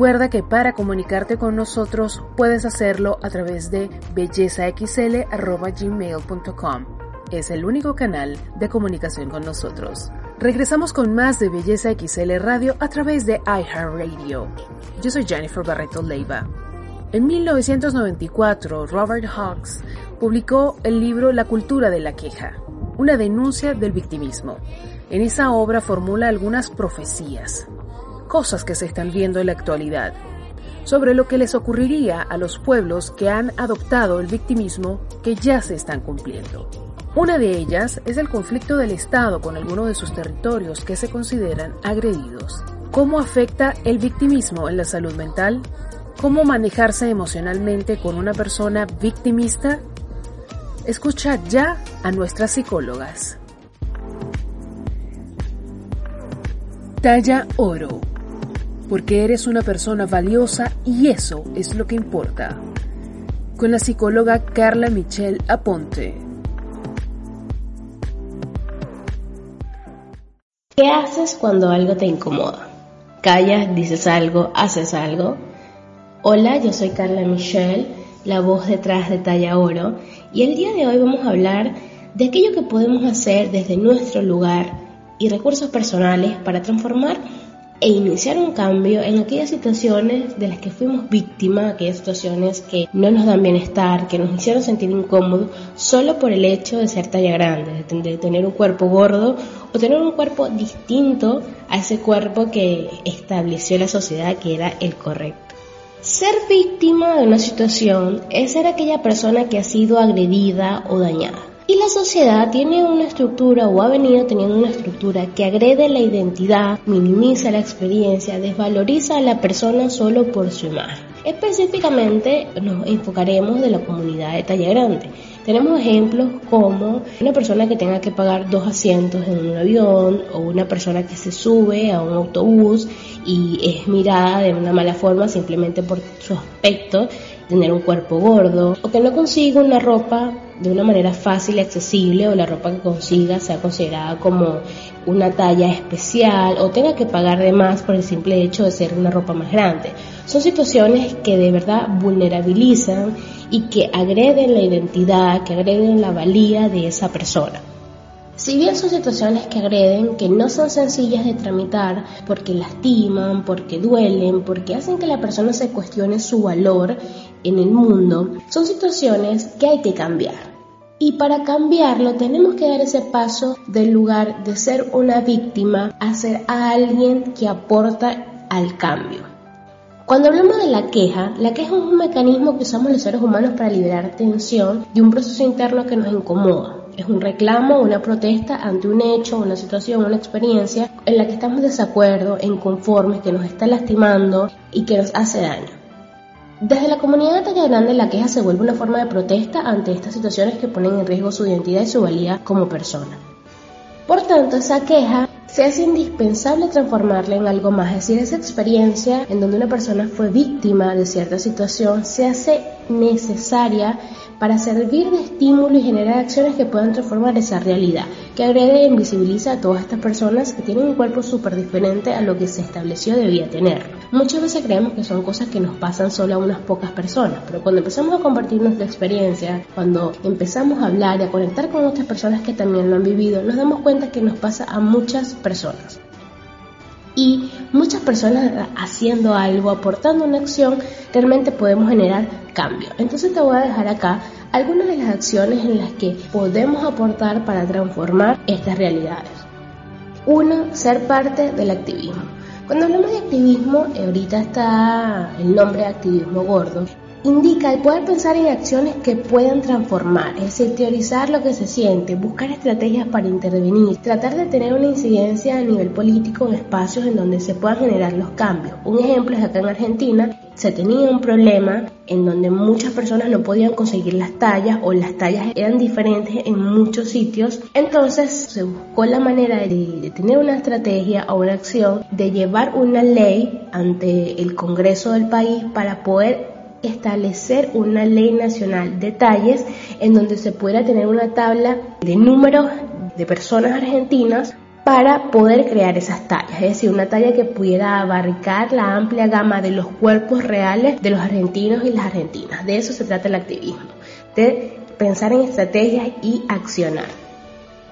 Recuerda que para comunicarte con nosotros puedes hacerlo a través de bellezaxl.gmail.com. Es el único canal de comunicación con nosotros. Regresamos con más de Belleza XL Radio a través de iHeartRadio. Yo soy Jennifer Barreto Leiva. En 1994, Robert Hawks publicó el libro La cultura de la queja, una denuncia del victimismo. En esa obra formula algunas profecías, cosas que se están viendo en la actualidad, sobre lo que les ocurriría a los pueblos que han adoptado el victimismo que ya se están cumpliendo. Una de ellas es el conflicto del Estado con algunos de sus territorios que se consideran agredidos. ¿Cómo afecta el victimismo en la salud mental? ¿Cómo manejarse emocionalmente con una persona victimista? Escucha ya a nuestras psicólogas. Talla oro porque eres una persona valiosa y eso es lo que importa. Con la psicóloga Carla Michelle Aponte. ¿Qué haces cuando algo te incomoda? ¿Callas, dices algo, haces algo? Hola, yo soy Carla Michelle, la voz detrás de Talla Oro, y el día de hoy vamos a hablar de aquello que podemos hacer desde nuestro lugar y recursos personales para transformar e iniciar un cambio en aquellas situaciones de las que fuimos víctimas, aquellas situaciones que no nos dan bienestar, que nos hicieron sentir incómodos solo por el hecho de ser talla grande, de tener un cuerpo gordo o tener un cuerpo distinto a ese cuerpo que estableció la sociedad que era el correcto. Ser víctima de una situación es ser aquella persona que ha sido agredida o dañada. Y la sociedad tiene una estructura o ha venido teniendo una estructura que agrede la identidad, minimiza la experiencia, desvaloriza a la persona solo por su imagen. Específicamente nos enfocaremos de la comunidad de talla grande. Tenemos ejemplos como una persona que tenga que pagar dos asientos en un avión o una persona que se sube a un autobús y es mirada de una mala forma simplemente por su aspecto, tener un cuerpo gordo o que no consiga una ropa de una manera fácil y accesible o la ropa que consiga sea considerada como una talla especial o tenga que pagar de más por el simple hecho de ser una ropa más grande. Son situaciones que de verdad vulnerabilizan y que agreden la identidad, que agreden la valía de esa persona. Si bien son situaciones que agreden, que no son sencillas de tramitar porque lastiman, porque duelen, porque hacen que la persona se cuestione su valor en el mundo, son situaciones que hay que cambiar. Y para cambiarlo tenemos que dar ese paso del lugar de ser una víctima a ser alguien que aporta al cambio. Cuando hablamos de la queja, la queja es un mecanismo que usamos los seres humanos para liberar tensión de un proceso interno que nos incomoda. Es un reclamo, una protesta ante un hecho, una situación, una experiencia en la que estamos de desacuerdo, inconformes, que nos está lastimando y que nos hace daño. Desde la comunidad de grande la queja se vuelve una forma de protesta ante estas situaciones que ponen en riesgo su identidad y su valía como persona. Por tanto, esa queja se hace indispensable transformarla en algo más, es decir, esa experiencia en donde una persona fue víctima de cierta situación se hace necesaria para servir de estímulo y generar acciones que puedan transformar esa realidad, que agrede e invisibiliza a todas estas personas que tienen un cuerpo súper diferente a lo que se estableció debía tener. Muchas veces creemos que son cosas que nos pasan solo a unas pocas personas, pero cuando empezamos a compartir nuestra experiencia, cuando empezamos a hablar y a conectar con otras personas que también lo han vivido, nos damos cuenta que nos pasa a muchas personas y muchas personas haciendo algo, aportando una acción, realmente podemos generar cambio. Entonces te voy a dejar acá algunas de las acciones en las que podemos aportar para transformar estas realidades. Uno, ser parte del activismo. Cuando hablamos de activismo, ahorita está el nombre de activismo gordo, indica el poder pensar en acciones que puedan transformar, es decir, teorizar lo que se siente, buscar estrategias para intervenir, tratar de tener una incidencia a nivel político en espacios en donde se puedan generar los cambios. Un ejemplo es acá en Argentina, se tenía un problema en donde muchas personas no podían conseguir las tallas o las tallas eran diferentes en muchos sitios. Entonces se buscó la manera de, tener una estrategia o una acción de llevar una ley ante el Congreso del país para poder establecer una ley nacional de talles en donde se pueda tener una tabla de números de personas argentinas para poder crear esas tallas, es decir, una talla que pudiera abarcar la amplia gama de los cuerpos reales de los argentinos y las argentinas. De eso se trata el activismo, de pensar en estrategias y accionar.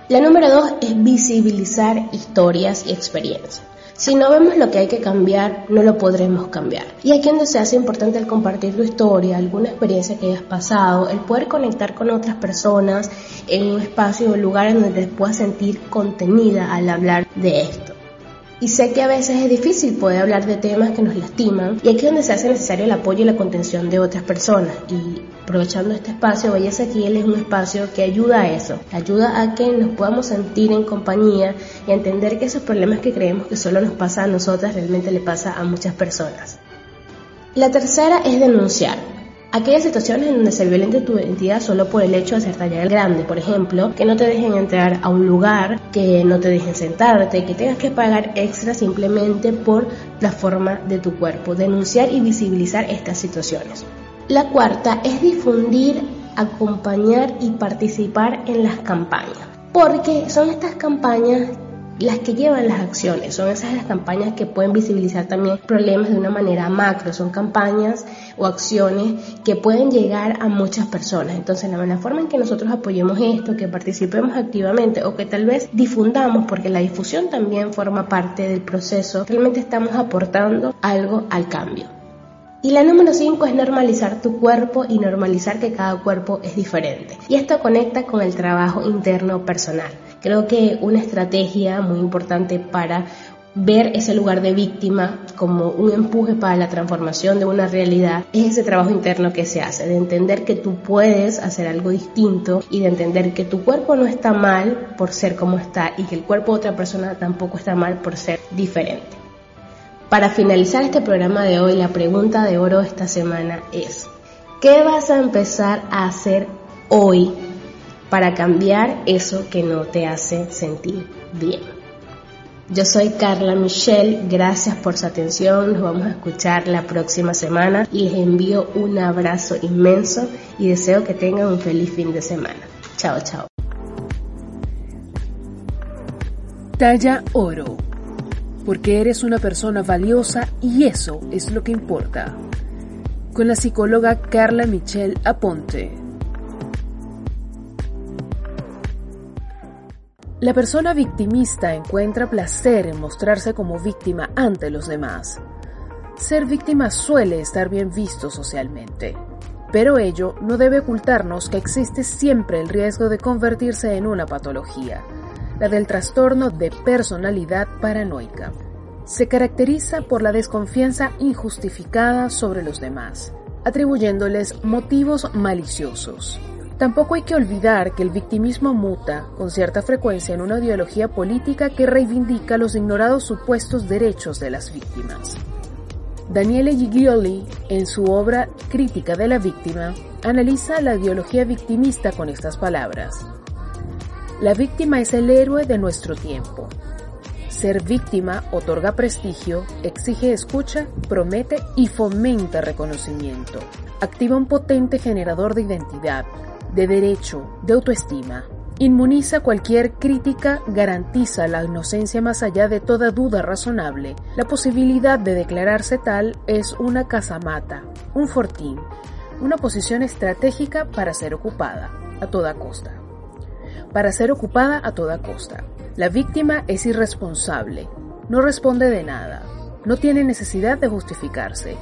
La número dos es visibilizar historias y experiencias. Si no vemos lo que hay que cambiar, no lo podremos cambiar. Y aquí donde se hace importante el compartir tu historia, alguna experiencia que hayas pasado, el poder conectar con otras personas en un espacio o lugar en donde te puedas sentir contenida al hablar de esto. Y sé que a veces es difícil poder hablar de temas que nos lastiman y aquí es donde se hace necesario el apoyo y la contención de otras personas. Y aprovechando este espacio, Belleza Kiel es un espacio que ayuda a eso, ayuda a que nos podamos sentir en compañía y entender que esos problemas que creemos que solo nos pasa a nosotras realmente le pasa a muchas personas. La tercera es denunciar. Aquellas situaciones en donde se violente tu identidad solo por el hecho de ser talla grande, por ejemplo, que no te dejen entrar a un lugar, que no te dejen sentarte, que tengas que pagar extra simplemente por la forma de tu cuerpo. Denunciar y visibilizar estas situaciones. La cuarta es difundir, acompañar y participar en las campañas, porque son estas campañas las que llevan las acciones, son esas las campañas que pueden visibilizar también problemas de una manera macro, son campañas o acciones que pueden llegar a muchas personas. Entonces, la, forma en que nosotros apoyemos esto, que participemos activamente o que tal vez difundamos, porque la difusión también forma parte del proceso, realmente estamos aportando algo al cambio. Y la número 5 es normalizar tu cuerpo y normalizar que cada cuerpo es diferente. Y esto conecta con el trabajo interno personal. Creo que una estrategia muy importante para ver ese lugar de víctima como un empuje para la transformación de una realidad es ese trabajo interno que se hace, de entender que tú puedes hacer algo distinto y de entender que tu cuerpo no está mal por ser como está y que el cuerpo de otra persona tampoco está mal por ser diferente. Para finalizar este programa de hoy, la pregunta de oro esta semana es, ¿qué vas a empezar a hacer hoy para cambiar eso que no te hace sentir bien? Yo soy Carla Michelle, gracias por su atención, nos vamos a escuchar la próxima semana y les envío un abrazo inmenso y deseo que tengan un feliz fin de semana. Chao, chao. Talla Oro porque eres una persona valiosa y eso es lo que importa. Con la psicóloga Carla Michelle Aponte. La persona victimista encuentra placer en mostrarse como víctima ante los demás. Ser víctima suele estar bien visto socialmente, pero ello no debe ocultarnos que existe siempre el riesgo de convertirse en una patología la del trastorno de personalidad paranoica. Se caracteriza por la desconfianza injustificada sobre los demás, atribuyéndoles motivos maliciosos. Tampoco hay que olvidar que el victimismo muta con cierta frecuencia en una ideología política que reivindica los ignorados supuestos derechos de las víctimas. Daniele Giglioli, en su obra Crítica de la Víctima, analiza la ideología victimista con estas palabras. La víctima es el héroe de nuestro tiempo. Ser víctima otorga prestigio, exige escucha, promete y fomenta reconocimiento. Activa un potente generador de identidad, de derecho, de autoestima. Inmuniza cualquier crítica, garantiza la inocencia más allá de toda duda razonable. La posibilidad de declararse tal es una casamata, un fortín, una posición estratégica para ser ocupada a toda costa para ser ocupada a toda costa. La víctima es irresponsable, no responde de nada, no tiene necesidad de justificarse.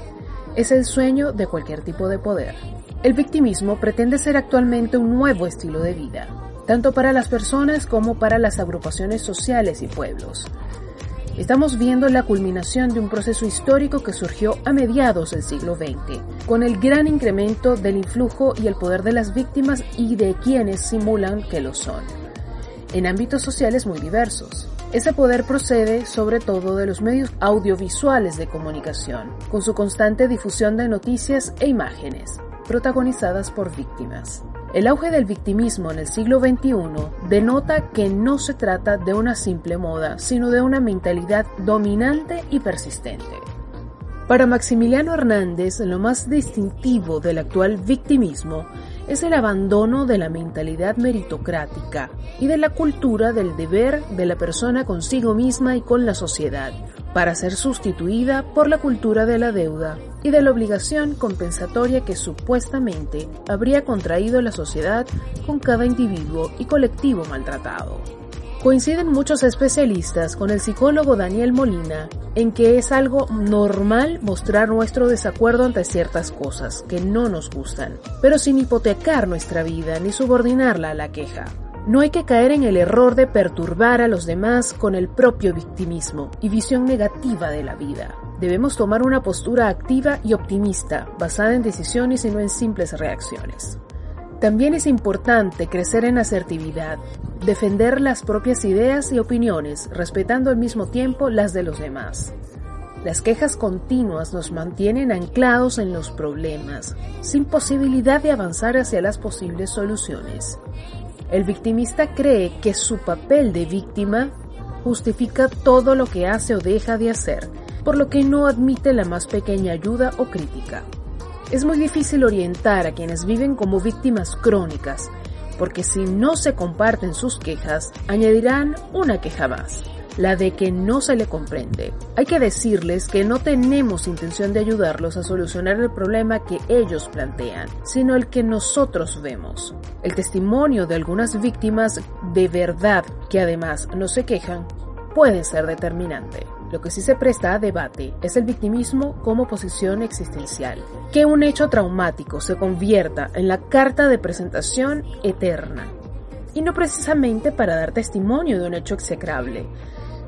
Es el sueño de cualquier tipo de poder. El victimismo pretende ser actualmente un nuevo estilo de vida, tanto para las personas como para las agrupaciones sociales y pueblos. Estamos viendo la culminación de un proceso histórico que surgió a mediados del siglo XX, con el gran incremento del influjo y el poder de las víctimas y de quienes simulan que lo son, en ámbitos sociales muy diversos. Ese poder procede sobre todo de los medios audiovisuales de comunicación, con su constante difusión de noticias e imágenes, protagonizadas por víctimas. El auge del victimismo en el siglo XXI denota que no se trata de una simple moda, sino de una mentalidad dominante y persistente. Para Maximiliano Hernández, lo más distintivo del actual victimismo es el abandono de la mentalidad meritocrática y de la cultura del deber de la persona consigo misma y con la sociedad, para ser sustituida por la cultura de la deuda y de la obligación compensatoria que supuestamente habría contraído la sociedad con cada individuo y colectivo maltratado. Coinciden muchos especialistas con el psicólogo Daniel Molina en que es algo normal mostrar nuestro desacuerdo ante ciertas cosas que no nos gustan, pero sin hipotecar nuestra vida ni subordinarla a la queja. No hay que caer en el error de perturbar a los demás con el propio victimismo y visión negativa de la vida. Debemos tomar una postura activa y optimista, basada en decisiones y no en simples reacciones. También es importante crecer en asertividad, defender las propias ideas y opiniones, respetando al mismo tiempo las de los demás. Las quejas continuas nos mantienen anclados en los problemas, sin posibilidad de avanzar hacia las posibles soluciones. El victimista cree que su papel de víctima justifica todo lo que hace o deja de hacer, por lo que no admite la más pequeña ayuda o crítica. Es muy difícil orientar a quienes viven como víctimas crónicas, porque si no se comparten sus quejas, añadirán una queja más, la de que no se le comprende. Hay que decirles que no tenemos intención de ayudarlos a solucionar el problema que ellos plantean, sino el que nosotros vemos. El testimonio de algunas víctimas de verdad que además no se quejan puede ser determinante. Lo que sí se presta a debate es el victimismo como posición existencial. Que un hecho traumático se convierta en la carta de presentación eterna. Y no precisamente para dar testimonio de un hecho execrable,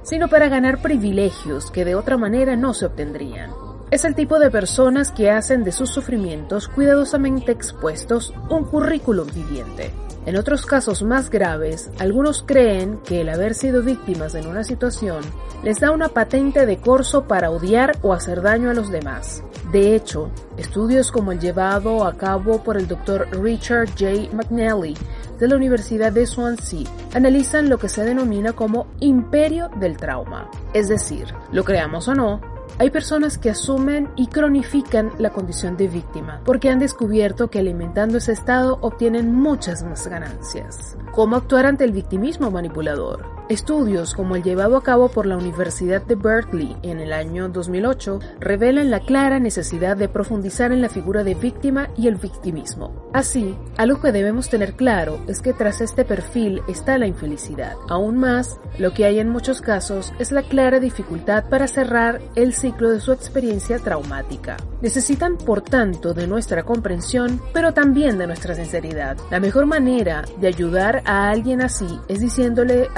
sino para ganar privilegios que de otra manera no se obtendrían. Es el tipo de personas que hacen de sus sufrimientos cuidadosamente expuestos un currículum viviente. En otros casos más graves, algunos creen que el haber sido víctimas en una situación les da una patente de corso para odiar o hacer daño a los demás. De hecho, estudios como el llevado a cabo por el Dr. Richard J. McNally de la Universidad de Swansea analizan lo que se denomina como imperio del trauma. Es decir, lo creamos o no, hay personas que asumen y cronifican la condición de víctima porque han descubierto que alimentando ese estado obtienen muchas más ganancias. ¿Cómo actuar ante el victimismo manipulador? Estudios como el llevado a cabo por la Universidad de Berkeley en el año 2008 revelan la clara necesidad de profundizar en la figura de víctima y el victimismo. Así, algo que debemos tener claro es que tras este perfil está la infelicidad. Aún más, lo que hay en muchos casos es la clara dificultad para cerrar el ciclo de su experiencia traumática. Necesitan, por tanto, de nuestra comprensión, pero también de nuestra sinceridad. La mejor manera de ayudar a alguien así es diciéndole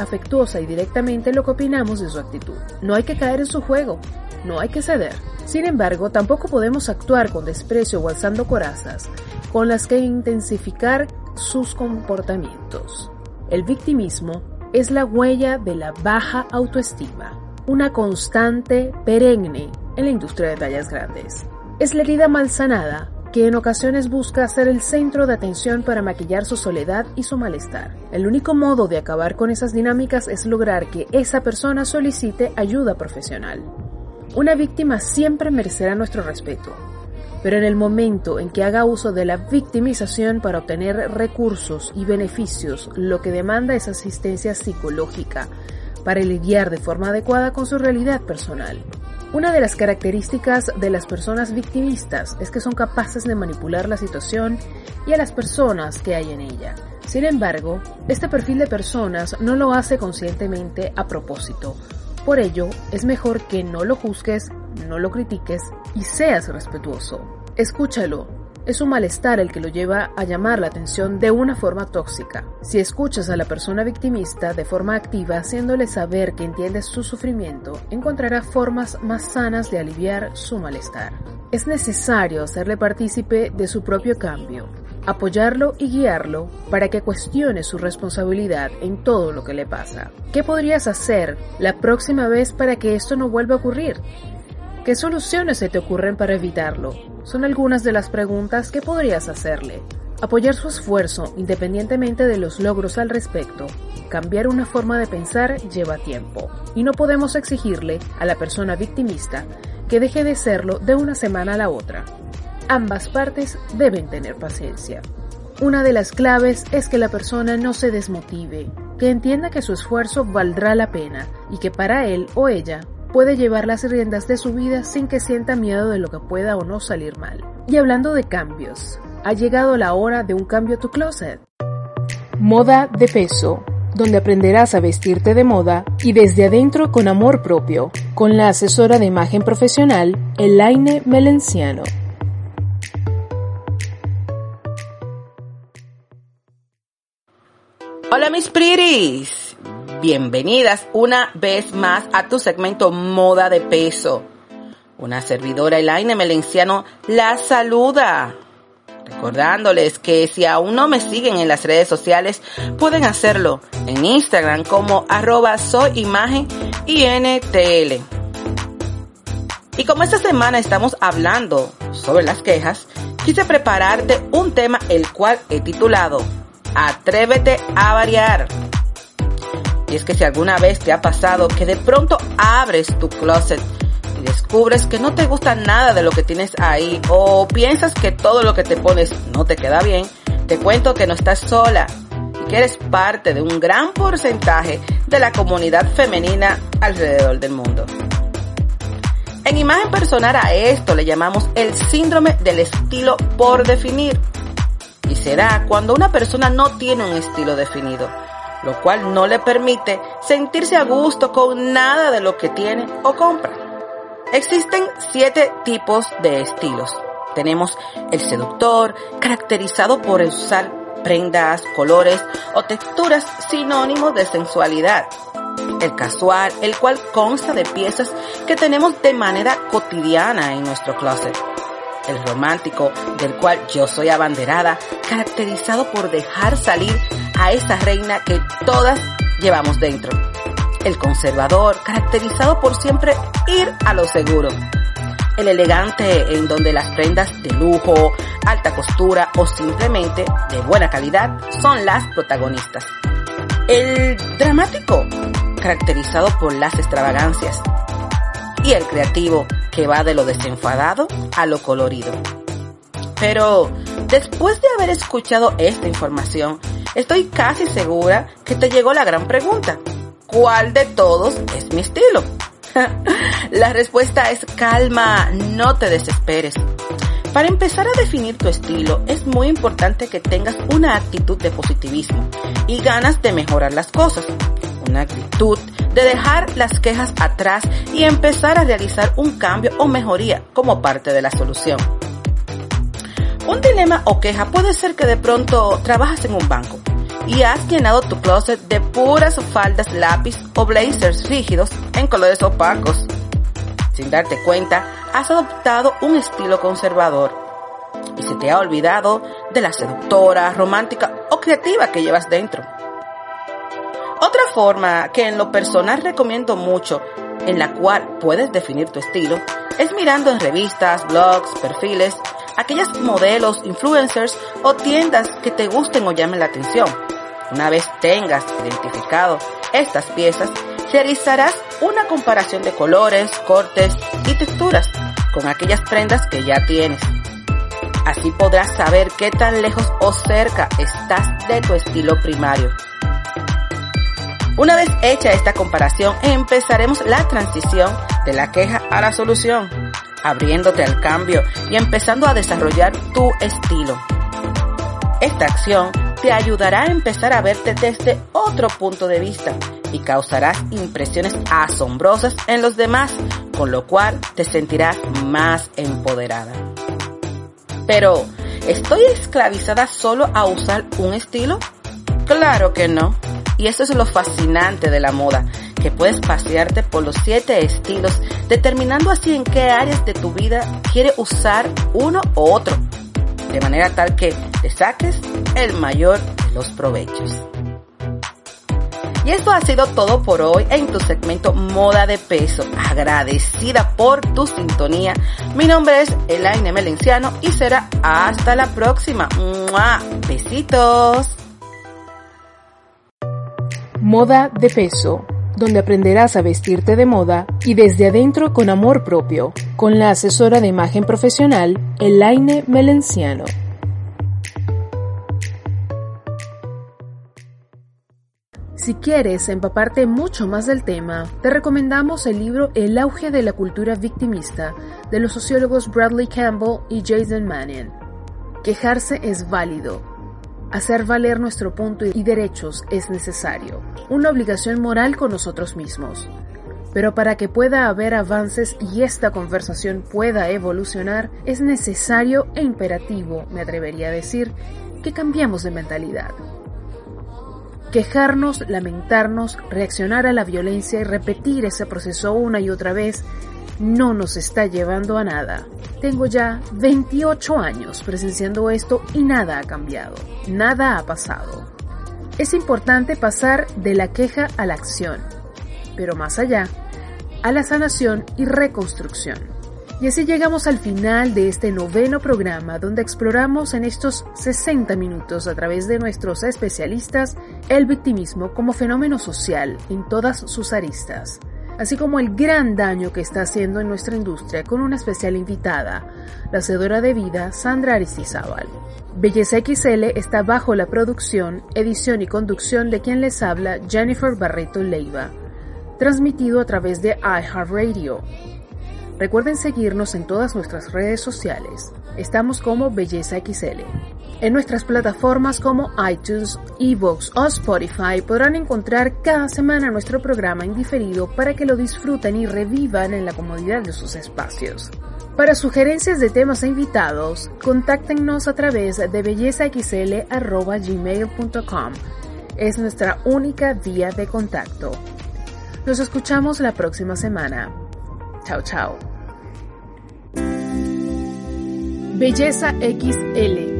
y directamente lo que opinamos de su actitud. No hay que caer en su juego, no hay que ceder. Sin embargo, tampoco podemos actuar con desprecio o alzando corazas con las que intensificar sus comportamientos. El victimismo es la huella de la baja autoestima, una constante perenne en la industria de tallas grandes. Es la herida malsanada que en ocasiones busca ser el centro de atención para maquillar su soledad y su malestar. El único modo de acabar con esas dinámicas es lograr que esa persona solicite ayuda profesional. Una víctima siempre merecerá nuestro respeto, pero en el momento en que haga uso de la victimización para obtener recursos y beneficios, lo que demanda es asistencia psicológica para lidiar de forma adecuada con su realidad personal. Una de las características de las personas victimistas es que son capaces de manipular la situación y a las personas que hay en ella. Sin embargo, este perfil de personas no lo hace conscientemente a propósito. Por ello, es mejor que no lo juzgues, no lo critiques y seas respetuoso. Escúchalo, es un malestar el que lo lleva a llamar la atención de una forma tóxica. Si escuchas a la persona victimista de forma activa, haciéndole saber que entiendes su sufrimiento, encontrará formas más sanas de aliviar su malestar. Es necesario hacerle partícipe de su propio cambio, apoyarlo y guiarlo para que cuestione su responsabilidad en todo lo que le pasa. ¿Qué podrías hacer la próxima vez para que esto no vuelva a ocurrir? ¿Qué soluciones se te ocurren para evitarlo? Son algunas de las preguntas que podrías hacerle. Apoyar su esfuerzo independientemente de los logros al respecto. Cambiar una forma de pensar lleva tiempo y no podemos exigirle a la persona victimista que deje de serlo de una semana a la otra. Ambas partes deben tener paciencia. una de las claves es que la persona no se desmotive, que entienda que su esfuerzo valdrá la pena y que para él o ella puede llevar las riendas de su vida sin que sienta miedo de lo que pueda o no salir mal. Y hablando de cambios, ha llegado la hora de un cambio a tu closet. Moda de peso, donde aprenderás a vestirte de moda y desde adentro con amor propio, con la asesora de imagen profesional Elaine Melenciano. Hola mis pretties, bienvenidas una vez más a tu segmento Moda de Peso. Una servidora Elaine Melenciano la saluda. Recordándoles que si aún no me siguen en las redes sociales, pueden hacerlo en Instagram como arroba soy imagen INTL. Y como esta semana estamos hablando sobre las quejas, quise prepararte un tema el cual he titulado Atrévete a variar. Y es que si alguna vez te ha pasado que de pronto abres tu closet y descubres que no te gusta nada de lo que tienes ahí o piensas que todo lo que te pones no te queda bien, te cuento que no estás sola y que eres parte de un gran porcentaje de la comunidad femenina alrededor del mundo. En imagen personal a esto le llamamos el síndrome del estilo por definir y será cuando una persona no tiene un estilo definido, lo cual no le permite sentirse a gusto con nada de lo que tiene o compra. Existen siete tipos de estilos. Tenemos el seductor, caracterizado por usar prendas, colores o texturas sinónimos de sensualidad. El casual, el cual consta de piezas que tenemos de manera cotidiana en nuestro closet el romántico, del cual yo soy abanderada, caracterizado por dejar salir a esa reina que todas llevamos dentro. El conservador, caracterizado por siempre ir a lo seguro. El elegante, en donde las prendas de lujo, alta costura o simplemente de buena calidad son las protagonistas. El dramático, caracterizado por las extravagancias. Y el creativo, que va de lo desenfadado a lo colorido. Pero después de haber escuchado esta información, estoy casi segura que te llegó la gran pregunta. ¿Cuál de todos es mi estilo? la respuesta es calma, no te desesperes. Para empezar a definir tu estilo es muy importante que tengas una actitud de positivismo y ganas de mejorar las cosas. Una actitud de dejar las quejas atrás y empezar a realizar un cambio o mejoría como parte de la solución. Un dilema o queja puede ser que de pronto trabajas en un banco y has llenado tu closet de puras faldas lápiz o blazers rígidos en colores opacos. Sin darte cuenta, has adoptado un estilo conservador y se te ha olvidado de la seductora, romántica o creativa que llevas dentro. Otra forma que en lo personal recomiendo mucho, en la cual puedes definir tu estilo, es mirando en revistas, blogs, perfiles, aquellos modelos, influencers o tiendas que te gusten o llamen la atención. Una vez tengas identificado estas piezas, realizarás una comparación de colores, cortes y texturas con aquellas prendas que ya tienes. Así podrás saber qué tan lejos o cerca estás de tu estilo primario. Una vez hecha esta comparación, empezaremos la transición de la queja a la solución, abriéndote al cambio y empezando a desarrollar tu estilo. Esta acción te ayudará a empezar a verte desde otro punto de vista y causarás impresiones asombrosas en los demás, con lo cual te sentirás más empoderada. Pero, ¿estoy esclavizada solo a usar un estilo? Claro que no. Y eso es lo fascinante de la moda, que puedes pasearte por los siete estilos, determinando así en qué áreas de tu vida quieres usar uno u otro, de manera tal que te saques el mayor de los provechos. Y esto ha sido todo por hoy en tu segmento Moda de Peso. Agradecida por tu sintonía. Mi nombre es Elaine Melenciano y será hasta la próxima. Besitos. Moda de peso, donde aprenderás a vestirte de moda y desde adentro con amor propio, con la asesora de imagen profesional, Elaine Melenciano. Si quieres empaparte mucho más del tema, te recomendamos el libro El auge de la cultura victimista de los sociólogos Bradley Campbell y Jason Mannion. Quejarse es válido, Hacer valer nuestro punto y derechos es necesario, una obligación moral con nosotros mismos. Pero para que pueda haber avances y esta conversación pueda evolucionar, es necesario e imperativo, me atrevería a decir, que cambiemos de mentalidad. Quejarnos, lamentarnos, reaccionar a la violencia y repetir ese proceso una y otra vez no nos está llevando a nada. Tengo ya 28 años presenciando esto y nada ha cambiado, nada ha pasado. Es importante pasar de la queja a la acción, pero más allá, a la sanación y reconstrucción. Y así llegamos al final de este noveno programa donde exploramos en estos 60 minutos a través de nuestros especialistas el victimismo como fenómeno social en todas sus aristas, así como el gran daño que está haciendo en nuestra industria con una especial invitada, la hacedora de vida Sandra Aristizábal. Belleza XL está bajo la producción, edición y conducción de quien les habla Jennifer Barreto Leiva, transmitido a través de iHeartRadio Recuerden seguirnos en todas nuestras redes sociales. Estamos como Belleza XL. En nuestras plataformas como iTunes, Evox o Spotify podrán encontrar cada semana nuestro programa indiferido para que lo disfruten y revivan en la comodidad de sus espacios. Para sugerencias de temas e invitados, contáctenos a través de bellezaxl.gmail.com. Es nuestra única vía de contacto. Nos escuchamos la próxima semana. Chao, chao. Belleza XL,